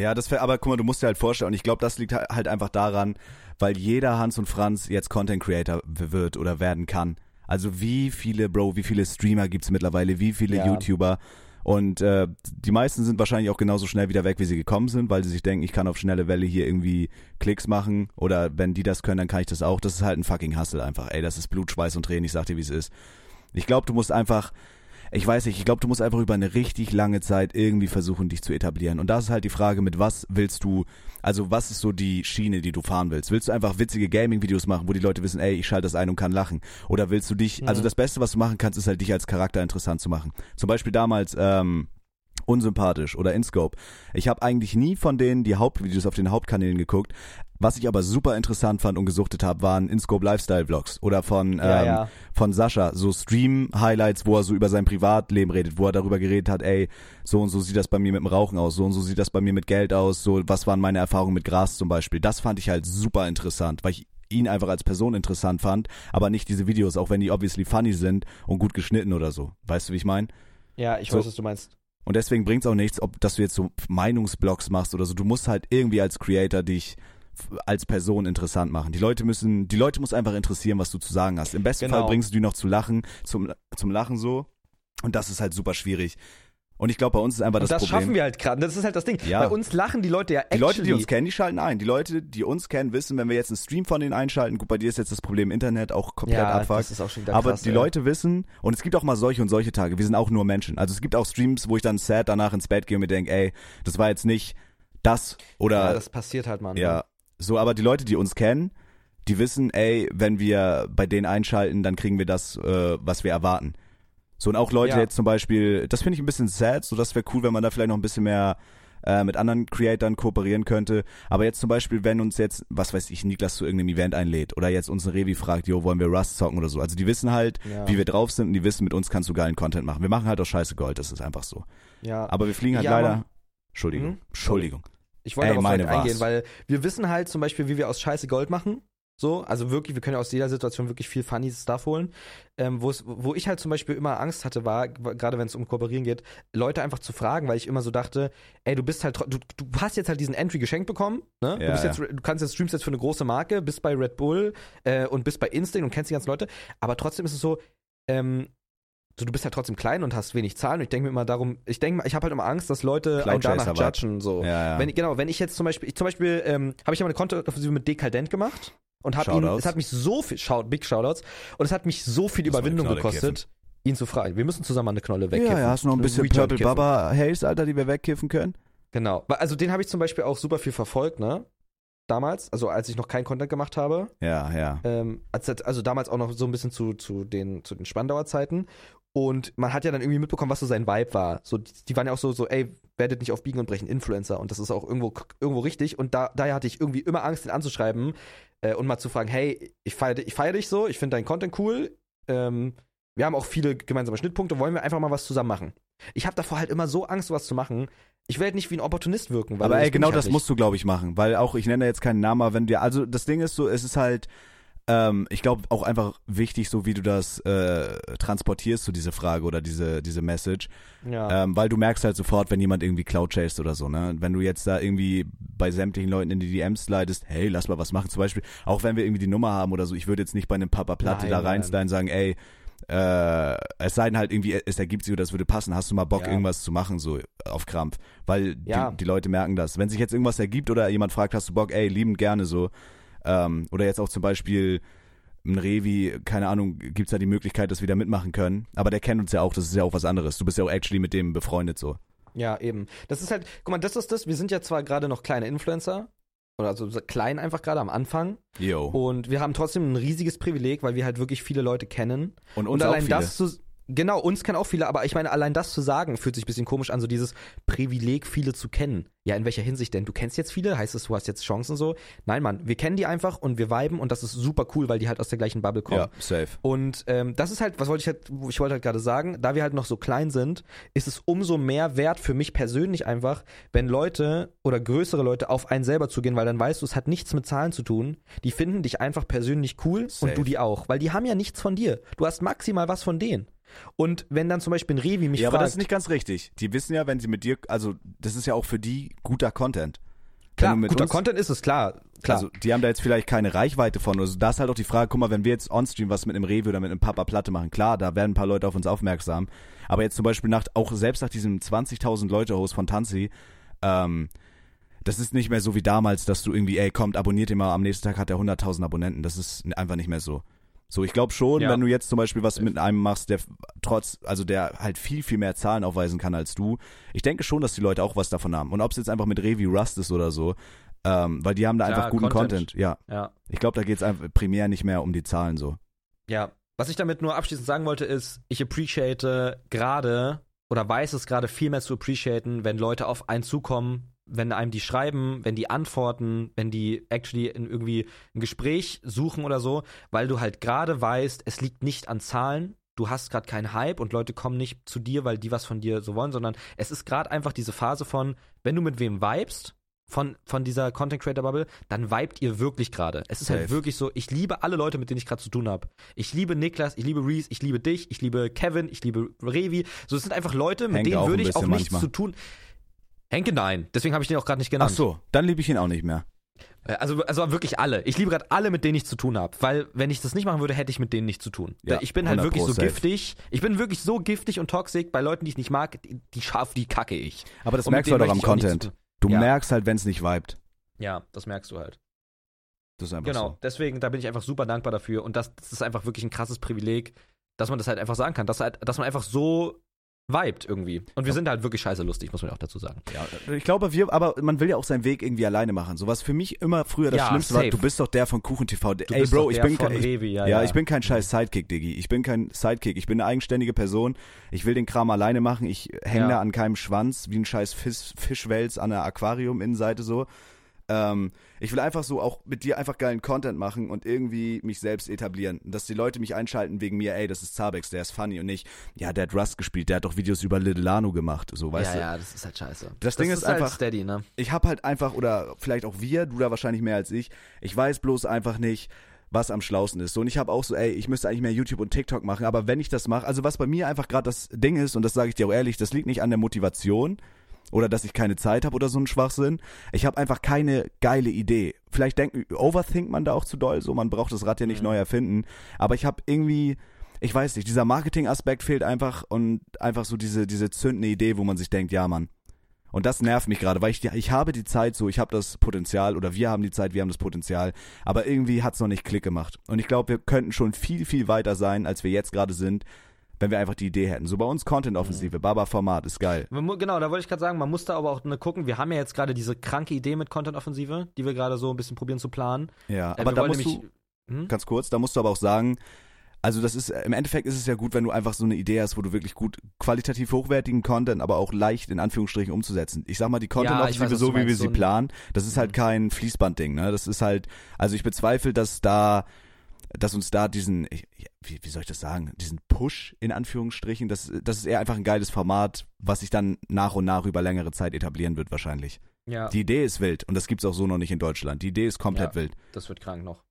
Ja, das wär, aber guck mal, du musst dir halt vorstellen, und ich glaube, das liegt ha- halt einfach daran, weil jeder Hans und Franz jetzt Content Creator wird oder werden kann. Also wie viele, Bro, wie viele Streamer gibt's mittlerweile, wie viele Ja. YouTuber Und äh, die meisten sind wahrscheinlich auch genauso schnell wieder weg, wie sie gekommen sind, weil sie sich denken, ich kann auf schnelle Welle hier irgendwie Klicks machen oder wenn die das können, dann kann ich das auch. Das ist halt ein fucking Hustle einfach. Ey, das ist Blut, Schweiß und Tränen, ich sag dir, wie es ist. Ich glaube, du musst einfach ich weiß nicht, ich glaube, du musst einfach über eine richtig lange Zeit irgendwie versuchen, dich zu etablieren. Und das ist halt die Frage, mit was willst du, also was ist so die Schiene, die du fahren willst? Willst du einfach witzige Gaming-Videos machen, wo die Leute wissen, ey, ich schalte das ein und kann lachen? Oder willst du dich, also das Beste, was du machen kannst, ist halt dich als Charakter interessant zu machen. Zum Beispiel damals, ähm, unsympathisch oder InScope. Ich habe eigentlich nie von denen die Hauptvideos auf den Hauptkanälen geguckt. Was ich aber super interessant fand und gesuchtet habe, waren InScope Lifestyle Vlogs oder von Ja, ähm, ja. von Sascha so Stream Highlights, wo er so über sein Privatleben redet, wo er darüber geredet hat, ey, so und so sieht das bei mir mit dem Rauchen aus, so und so sieht das bei mir mit Geld aus, so was waren meine Erfahrungen mit Gras zum Beispiel. Das fand ich halt super interessant, weil ich ihn einfach als Person interessant fand, aber nicht diese Videos, auch wenn die obviously funny sind und gut geschnitten oder so. Weißt du, wie ich meine? Ja, ich So. weiß, was du meinst. Und deswegen bringt's auch nichts, ob dass du jetzt so Meinungsblogs machst oder so. Du musst halt irgendwie als Creator dich als Person interessant machen. Die Leute müssen, die Leute muss einfach interessieren, was du zu sagen hast. Im besten Genau. Fall bringst du die noch zu lachen, zum, zum Lachen so. Und das ist halt super schwierig. Und ich glaube, bei uns ist einfach Und das, das Problem. schaffen wir halt gerade. Das ist halt das Ding. Ja. Bei uns lachen die Leute ja die Leute, die uns kennen, die schalten ein. Die Leute, die uns kennen, wissen, wenn wir jetzt einen Stream von denen einschalten, gut, bei dir ist jetzt das Problem Internet auch komplett ja, abfuckt. das ist auch schon wieder Aber krass, die ey. Leute wissen, und es gibt auch mal solche und solche Tage, wir sind auch nur Menschen. Also es gibt auch Streams, wo ich dann sad danach ins Bett gehe und mir denke, ey, das war jetzt nicht das oder Ja, das passiert halt, Mann. ja, so, aber die Leute, die uns kennen, die wissen, ey, wenn wir bei denen einschalten, dann kriegen wir das, äh, was wir erwarten. So, und auch Leute Ja. jetzt zum Beispiel, das finde ich ein bisschen sad, so das wäre cool, wenn man da vielleicht noch ein bisschen mehr äh, mit anderen Creatoren kooperieren könnte. Aber jetzt zum Beispiel, wenn uns jetzt, was weiß ich, Niklas zu irgendeinem Event einlädt oder jetzt uns ein Revi fragt, jo, wollen wir Rust zocken oder so. Also die wissen halt, Ja. wie wir drauf sind und die wissen, mit uns kannst du geilen Content machen. Wir machen halt auch scheiße Gold, das ist einfach so. ja. Aber wir fliegen halt Ja, leider. Entschuldigung. Mhm. Entschuldigung. Ich wollte darauf halt eingehen, war's. weil wir wissen halt zum Beispiel, wie wir aus Scheiße Gold machen. So, also wirklich, wir können ja aus jeder Situation wirklich viel funny Stuff holen. Ähm, wo ich halt zum Beispiel immer Angst hatte, war, gerade wenn es um Kooperieren geht, Leute einfach zu fragen, weil ich immer so dachte, ey, du bist halt, du, du hast jetzt halt diesen Entry geschenkt bekommen, ne? du, Ja, bist ja. jetzt, du kannst jetzt streamst jetzt für eine große Marke, bist bei Red Bull äh, und bist bei Instinct und kennst die ganzen Leute, aber trotzdem ist es so, ähm, so, du bist halt trotzdem klein und hast wenig Zahlen. Und ich denke mir immer darum, ich denke, ich habe halt immer Angst, dass Leute einen danach judgen. So. Ja, ja. Wenn, genau, wenn ich jetzt zum Beispiel, ich, zum Beispiel ähm, habe ich ja mal eine Konto-Offensive mit Dekadent gemacht und hab ihn, es hat mich so viel, shout, Big Shoutouts, und es hat mich so viel eine Überwindung gekostet, ihn zu fragen. Wir müssen zusammen eine Knolle wegkiffen. ja, ja, hast du noch ein bisschen Rejoin Purple kiffen. Baba Haze, Alter, die wir wegkiffen können? Genau. Also den habe ich zum Beispiel auch super viel verfolgt, ne? Damals, also als ich noch keinen Content gemacht habe. Ja, ja. Ähm, als, also damals auch noch so ein bisschen zu, zu, den, zu den Spandauer Zeiten. Und man hat ja dann irgendwie mitbekommen, was so sein Vibe war. So, die, die waren ja auch so, so, ey, werdet nicht auf Biegen und Brechen Influencer. Und das ist auch irgendwo, irgendwo richtig. Und da, daher hatte ich irgendwie immer Angst, den anzuschreiben äh, und mal zu fragen, hey, ich feiere ich feier dich so, ich finde deinen Content cool. Ähm, wir haben auch viele gemeinsame Schnittpunkte, wollen wir einfach mal was zusammen machen. Ich habe davor halt immer so Angst, sowas zu machen. Ich halt nicht wie ein Opportunist wirken. Weil Aber ey, genau halt das nicht. musst du, glaube ich, machen. Weil auch, ich nenne jetzt keinen Namen, aber wenn dir, also das Ding ist so, es ist halt, ähm, ich glaube auch einfach wichtig, so wie du das äh, transportierst, so diese Frage oder diese, diese Message. Ja. Ähm, weil du merkst halt sofort, wenn jemand irgendwie Cloud chased oder so, ne? Wenn du jetzt da irgendwie bei sämtlichen Leuten in die DMs slidest, hey, lass mal was machen. Zum Beispiel, auch wenn wir irgendwie die Nummer haben oder so, ich würde jetzt nicht bei einem Papa Platte Nein, da reinsliden und sagen, ey, äh, es sei denn halt irgendwie, es ergibt sich oder es würde passen, hast du mal Bock, Ja. irgendwas zu machen, so auf Krampf. Weil Ja. die, die Leute merken das. Wenn sich jetzt irgendwas ergibt oder jemand fragt, hast du Bock, ey, liebend gerne so. Ähm, oder jetzt auch zum Beispiel ein Revi, keine Ahnung, gibt's da die Möglichkeit, dass wir da mitmachen können. Aber der kennt uns ja auch, das ist ja auch was anderes. Du bist ja auch actually mit dem befreundet so. Ja, eben. Das ist halt, guck mal, das ist das, wir sind ja zwar gerade noch kleine Influencer, oder also so klein einfach gerade am Anfang, Yo. und wir haben trotzdem ein riesiges Privileg, weil wir halt wirklich viele Leute kennen. Und und allein das zu, genau, uns kennen auch viele, aber ich meine, allein das zu sagen, fühlt sich ein bisschen komisch an, so dieses Privileg, viele zu kennen. Ja, in welcher Hinsicht denn? Du kennst jetzt viele, heißt es, du hast jetzt Chancen so? Nein, Mann, wir kennen die einfach und wir viben und das ist super cool, weil die halt aus der gleichen Bubble kommen. ja, safe. Und ähm, das ist halt, was wollte ich halt, ich wollte halt gerade sagen, da wir halt noch so klein sind, ist es umso mehr wert für mich persönlich einfach, wenn Leute oder größere Leute auf einen selber zugehen, weil dann weißt du, es hat nichts mit Zahlen zu tun. Die finden dich einfach persönlich cool Safe. und du die auch, weil die haben ja nichts von dir. Du hast maximal was von denen. Und wenn dann zum Beispiel ein Revi mich Ja, aber fragt, das ist nicht ganz richtig. Die wissen ja, wenn sie mit dir, also das ist ja auch für die guter Content. Klar, guter uns- Content ist es, klar. klar. Also, die haben da jetzt vielleicht keine Reichweite von. Also, da ist halt auch die Frage, guck mal, wenn wir jetzt on-stream was mit einem Rewe oder mit einem Papa Platte machen, klar, da werden ein paar Leute auf uns aufmerksam. Aber jetzt zum Beispiel nach, auch selbst nach diesem 20.000 Leute-Host von Tanzi, ähm, das ist nicht mehr so wie damals, dass du irgendwie, ey, kommt, abonniert ihn mal, am nächsten Tag hat er 100.000 Abonnenten. Das ist einfach nicht mehr so. So, ich glaube schon, Ja. wenn du jetzt zum Beispiel was mit einem machst, der trotz, also der halt viel, viel mehr Zahlen aufweisen kann als du, ich denke schon, dass die Leute auch was davon haben. Und ob es jetzt einfach mit Revi Rust ist oder so, ähm, weil die haben da Klar, einfach guten Content. Content. Ja, ja. ich glaube, da geht's einfach primär nicht mehr um die Zahlen so. Ja, was ich damit nur abschließend sagen wollte, ist, ich appreciate gerade oder weiß es gerade viel mehr zu appreciaten, wenn Leute auf einen zukommen, wenn einem die schreiben, wenn die antworten, wenn die actually in irgendwie ein Gespräch suchen oder so, weil du halt gerade weißt, es liegt nicht an Zahlen. Du hast gerade keinen Hype und Leute kommen nicht zu dir, weil die was von dir so wollen, sondern es ist gerade einfach diese Phase von, wenn du mit wem vibest, von, von dieser Content Creator Bubble, dann vibet ihr wirklich gerade. Es ist halt Safe. wirklich so, ich liebe alle Leute, mit denen ich gerade zu tun habe. Ich liebe Niklas, ich liebe Reese, ich liebe dich, ich liebe Kevin, ich liebe Revi. So, es sind einfach Leute, mit Henke denen würde ich auch nichts manchmal. zu tun. Henke nein, deswegen habe ich den auch gerade nicht Ach genannt. so, dann liebe ich ihn auch nicht mehr. Äh, Also, also wirklich alle. Ich liebe gerade alle, mit denen ich zu tun habe. Weil, wenn ich das nicht machen würde, hätte ich mit denen nichts zu tun. Ja, ich bin halt 100 wirklich so safe. giftig. Ich bin wirklich so giftig und toxisch bei Leuten, die ich nicht mag, die, die scharf, die kacke ich. Aber das Und merkst du halt auch am Content. Du Ja. merkst halt, wenn es nicht vibet. Ja, das merkst du halt. Das ist einfach Genau, so. deswegen, da bin ich einfach super dankbar dafür. Und das, das ist einfach wirklich ein krasses Privileg, dass man das halt einfach sagen kann. Dass, halt, dass man einfach so vibet irgendwie. Und wir sind halt wirklich scheiße lustig, muss man auch dazu sagen. Ja, ich glaube, wir, aber man will ja auch seinen Weg irgendwie alleine machen. So was für mich immer früher das Ja, Schlimmste war, safe. du bist doch der von Kuchen TV. Du Ey, Bro, ich der bin kein, ich, Revi, ja, ja, ja. ich bin kein scheiß Sidekick, Diggi. Ich bin kein Sidekick. Ich bin eine eigenständige Person. Ich will den Kram alleine machen. Ich hänge Ja. da an keinem Schwanz wie ein scheiß Fisch, Fischwels an der Aquarium-Innenseite so. Ähm, ich will einfach so auch mit dir einfach geilen Content machen und irgendwie mich selbst etablieren. Dass die Leute mich einschalten wegen mir, ey, das ist Zabex, der ist funny und nicht, ja, der hat Rust gespielt, der hat doch Videos über Little Lano gemacht, so, weißt ja, du. ja, das ist halt scheiße. Das Ding ist halt einfach- steady, ne? ich habe halt einfach, oder vielleicht auch wir, du da wahrscheinlich mehr als ich, ich weiß bloß einfach nicht, was am schlausten ist. So, und ich habe auch so, ey, ich müsste eigentlich mehr YouTube und TikTok machen, aber wenn ich das mache, also was bei mir einfach gerade das Ding ist, und das sage ich dir auch ehrlich, das liegt nicht an der Motivation oder dass ich keine Zeit habe oder so ein Schwachsinn. Ich habe einfach keine geile Idee. Vielleicht denken, overthinkt man da auch zu doll, so man braucht das Rad ja nicht Mhm. neu erfinden, aber ich habe irgendwie ich weiß nicht, dieser Marketing-Aspekt fehlt einfach und einfach so diese, diese zündende Idee, wo man sich denkt, ja, Mann, und das nervt mich gerade, weil ich, ich habe die Zeit so, ich habe das Potenzial oder wir haben die Zeit, wir haben das Potenzial, aber irgendwie hat's noch nicht Klick gemacht. Und ich glaube, wir könnten schon viel, viel weiter sein, als wir jetzt gerade sind, wenn wir einfach die Idee hätten. So bei uns Content-Offensive, Baba-Format ist geil. Genau, da wollte ich gerade sagen, man muss da aber auch ne, gucken. Wir haben ja jetzt gerade diese kranke Idee mit Content-Offensive, die wir gerade so ein bisschen probieren zu planen. Ja, Äh, aber da musst nämlich- du, Hm? ganz kurz, da musst du aber auch sagen, also das ist, im Endeffekt ist es ja gut, wenn du einfach so eine Idee hast, wo du wirklich gut qualitativ hochwertigen Content, aber auch leicht in Anführungsstrichen umzusetzen. Ich sag mal, die Ja, ich weiß, Content-Offensive, was so wie wir sie so ein- planen, das ist halt Mhm. kein Fließbandding, ne? Das ist halt, also ich bezweifle, dass da, dass uns da diesen, wie, wie soll ich das sagen, diesen Push in Anführungsstrichen, das, das ist eher einfach ein geiles Format, was sich dann nach und nach über längere Zeit etablieren wird wahrscheinlich. Ja, Die Idee ist wild und das gibt's auch so noch nicht in Deutschland. Die Idee ist komplett Ja. wild. das wird krank noch.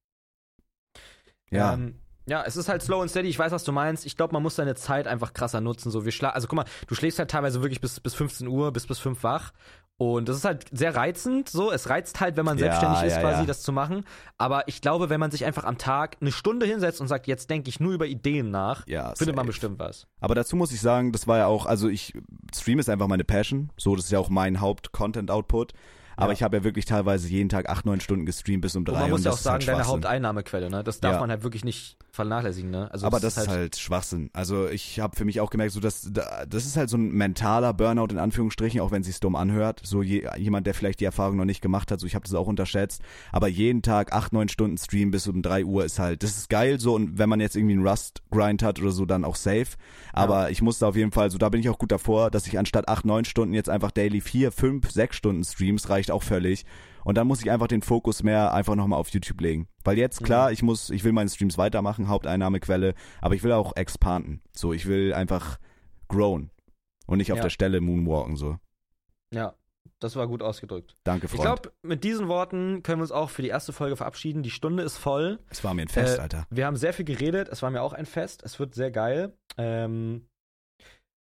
Ja. Ähm, ja, es ist halt slow and steady. Ich weiß, was du meinst. Ich glaube, man muss seine Zeit einfach krasser nutzen. So, wir schla also guck mal, du schläfst halt teilweise wirklich bis, bis 15 Uhr, bis bis 5 wach. Und das ist halt sehr reizend, so. Es reizt halt, wenn man Ja, selbstständig ist, ja, quasi, ja. das zu machen. Aber ich glaube, wenn man sich einfach am Tag eine Stunde hinsetzt und sagt, jetzt denke ich nur über Ideen nach, ja, findet man safe. bestimmt was. Aber dazu muss ich sagen, das war ja auch, also ich, Stream ist einfach meine Passion. So, das ist ja auch mein Haupt-Content-Output. Aber Ja. ich habe ja wirklich teilweise jeden Tag acht, neun Stunden gestreamt bis um Und drei. man muss ja auch sagen, halt deine. Haupteinnahmequelle, ne? Das darf Ja. man halt wirklich nicht vernachlässigen, ne? Also Aber das ist halt Schwachsinn. Also ich habe für mich auch gemerkt, so dass da- das ist halt so ein mentaler Burnout in Anführungsstrichen, auch wenn es sich dumm anhört. So je, jemand, der vielleicht die Erfahrung noch nicht gemacht hat, so ich habe das auch unterschätzt. Aber jeden Tag acht, neun Stunden Stream bis um drei Uhr ist halt, das ist geil so. Und wenn man jetzt irgendwie einen Rust-Grind hat oder so, dann auch safe. Aber ich musste auf jeden Fall, so da bin ich auch gut davor, dass ich anstatt acht, neun Stunden jetzt einfach daily vier, fünf, sechs Stunden Streams reicht auch völlig. Und dann muss ich einfach den Fokus mehr einfach nochmal auf YouTube legen. Weil jetzt, klar, ich muss, ich will meine Streams weitermachen, Haupteinnahmequelle, aber ich will auch expanden. So, ich will einfach grown. Und nicht auf Ja. der Stelle moonwalken, so. Ja, das war gut ausgedrückt. Danke, Ich Freund. glaube, mit diesen Worten können wir uns auch für die erste Folge verabschieden. Die Stunde ist voll. es war mir ein Fest, äh, Alter. Wir haben sehr viel geredet. Es war mir auch ein Fest. Es wird sehr geil. Ähm,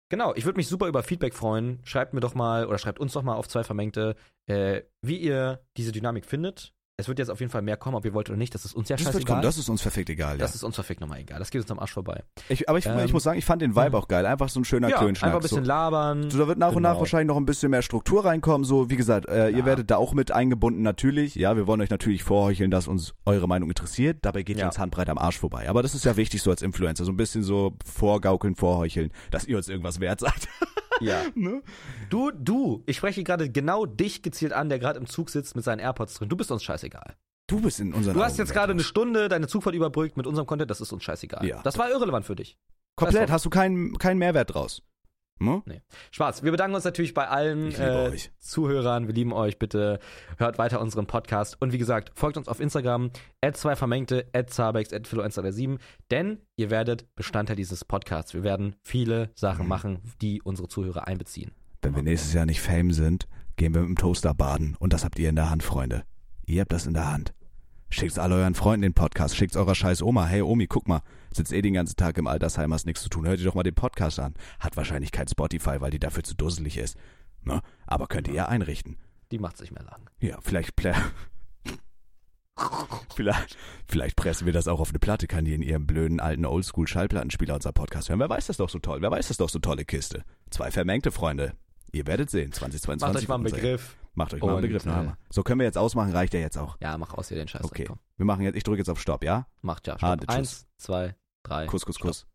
Genau, ich würde mich super über Feedback freuen. Schreibt mir doch mal oder schreibt uns doch mal auf zwei Vermengte, äh, wie ihr diese Dynamik findet. Es wird jetzt auf jeden Fall mehr kommen, ob ihr wollt oder nicht. Das ist uns ja Das wird scheißegal. kommen, das ist uns verfickt egal, ja. Das ist uns verfickt nochmal egal. Das geht uns am Arsch vorbei. Ich, aber ich, Ähm, ich muss sagen, ich fand den Vibe auch geil. Einfach so ein schöner ja, Klönschnack. einfach ein bisschen so. labern. So, da wird nach und nach Genau. wahrscheinlich noch ein bisschen mehr Struktur reinkommen. So, wie gesagt, äh, ihr Ja. werdet da auch mit eingebunden, natürlich. Ja, wir wollen euch natürlich vorheucheln, dass uns eure Meinung interessiert. Dabei geht Ja. uns Handbreit am Arsch vorbei. Aber das ist ja wichtig so als Influencer. So ein bisschen so vorgaukeln, vorheucheln, dass ihr uns irgendwas wert seid. <laughs> Ja. <laughs> ne? Du, du, ich spreche gerade genau dich gezielt an, der gerade im Zug sitzt mit seinen AirPods drin. Du bist uns scheißegal. Du bist in unseren Du hast Augen jetzt gerade eine. Stunde deine Zugfahrt überbrückt mit unserem Content, das ist uns scheißegal. Ja. Das war irrelevant für dich. Komplett, hast du keinen keinen Mehrwert draus. Ne? Spaß. Wir bedanken uns natürlich bei allen äh. Zuhörern. Wir lieben euch. Bitte hört weiter unseren Podcast. Und wie gesagt, folgt uns auf Instagram, zwei vermengte, zabex, influencer7, denn ihr werdet Bestandteil dieses Podcasts. Wir werden viele Sachen Mhm. machen, die unsere Zuhörer einbeziehen. Wenn wir nächstes Jahr nicht Fame sind, gehen wir mit dem Toaster baden. Und das habt ihr in der Hand, Freunde. Ihr habt das in der Hand. Schickt's alle euren Freunden den Podcast. Schickt's eurer scheiß Oma. Hey Omi, guck mal. Sitzt eh den ganzen Tag im Altersheim, hast nichts zu tun. Hört ihr doch mal den Podcast an. Hat wahrscheinlich kein Spotify, weil die dafür zu dusselig ist. Ne? Aber könnt ihr ja einrichten. Die macht sich mehr lang. Ja, vielleicht, vielleicht, vielleicht pressen wir das auch auf eine Platte, kann die in ihrem blöden alten Oldschool-Schallplattenspieler unser Podcast hören. Wer weiß das doch so toll? Wer weiß das doch so tolle Kiste? Zwei vermengte Freunde. Ihr werdet sehen, 2022. Macht euch mal einen Begriff. Macht euch mal einen Begriff. äh, so können wir jetzt ausmachen, reicht ja jetzt auch. Ja, mach aus hier den Scheiß. Okay. Komm. Wir machen jetzt, ich drücke jetzt auf Stopp, ja? Macht ja. Ah, Stopp. tschüss. Eins, zwei, drei. Kuss, Kuss. Kuss.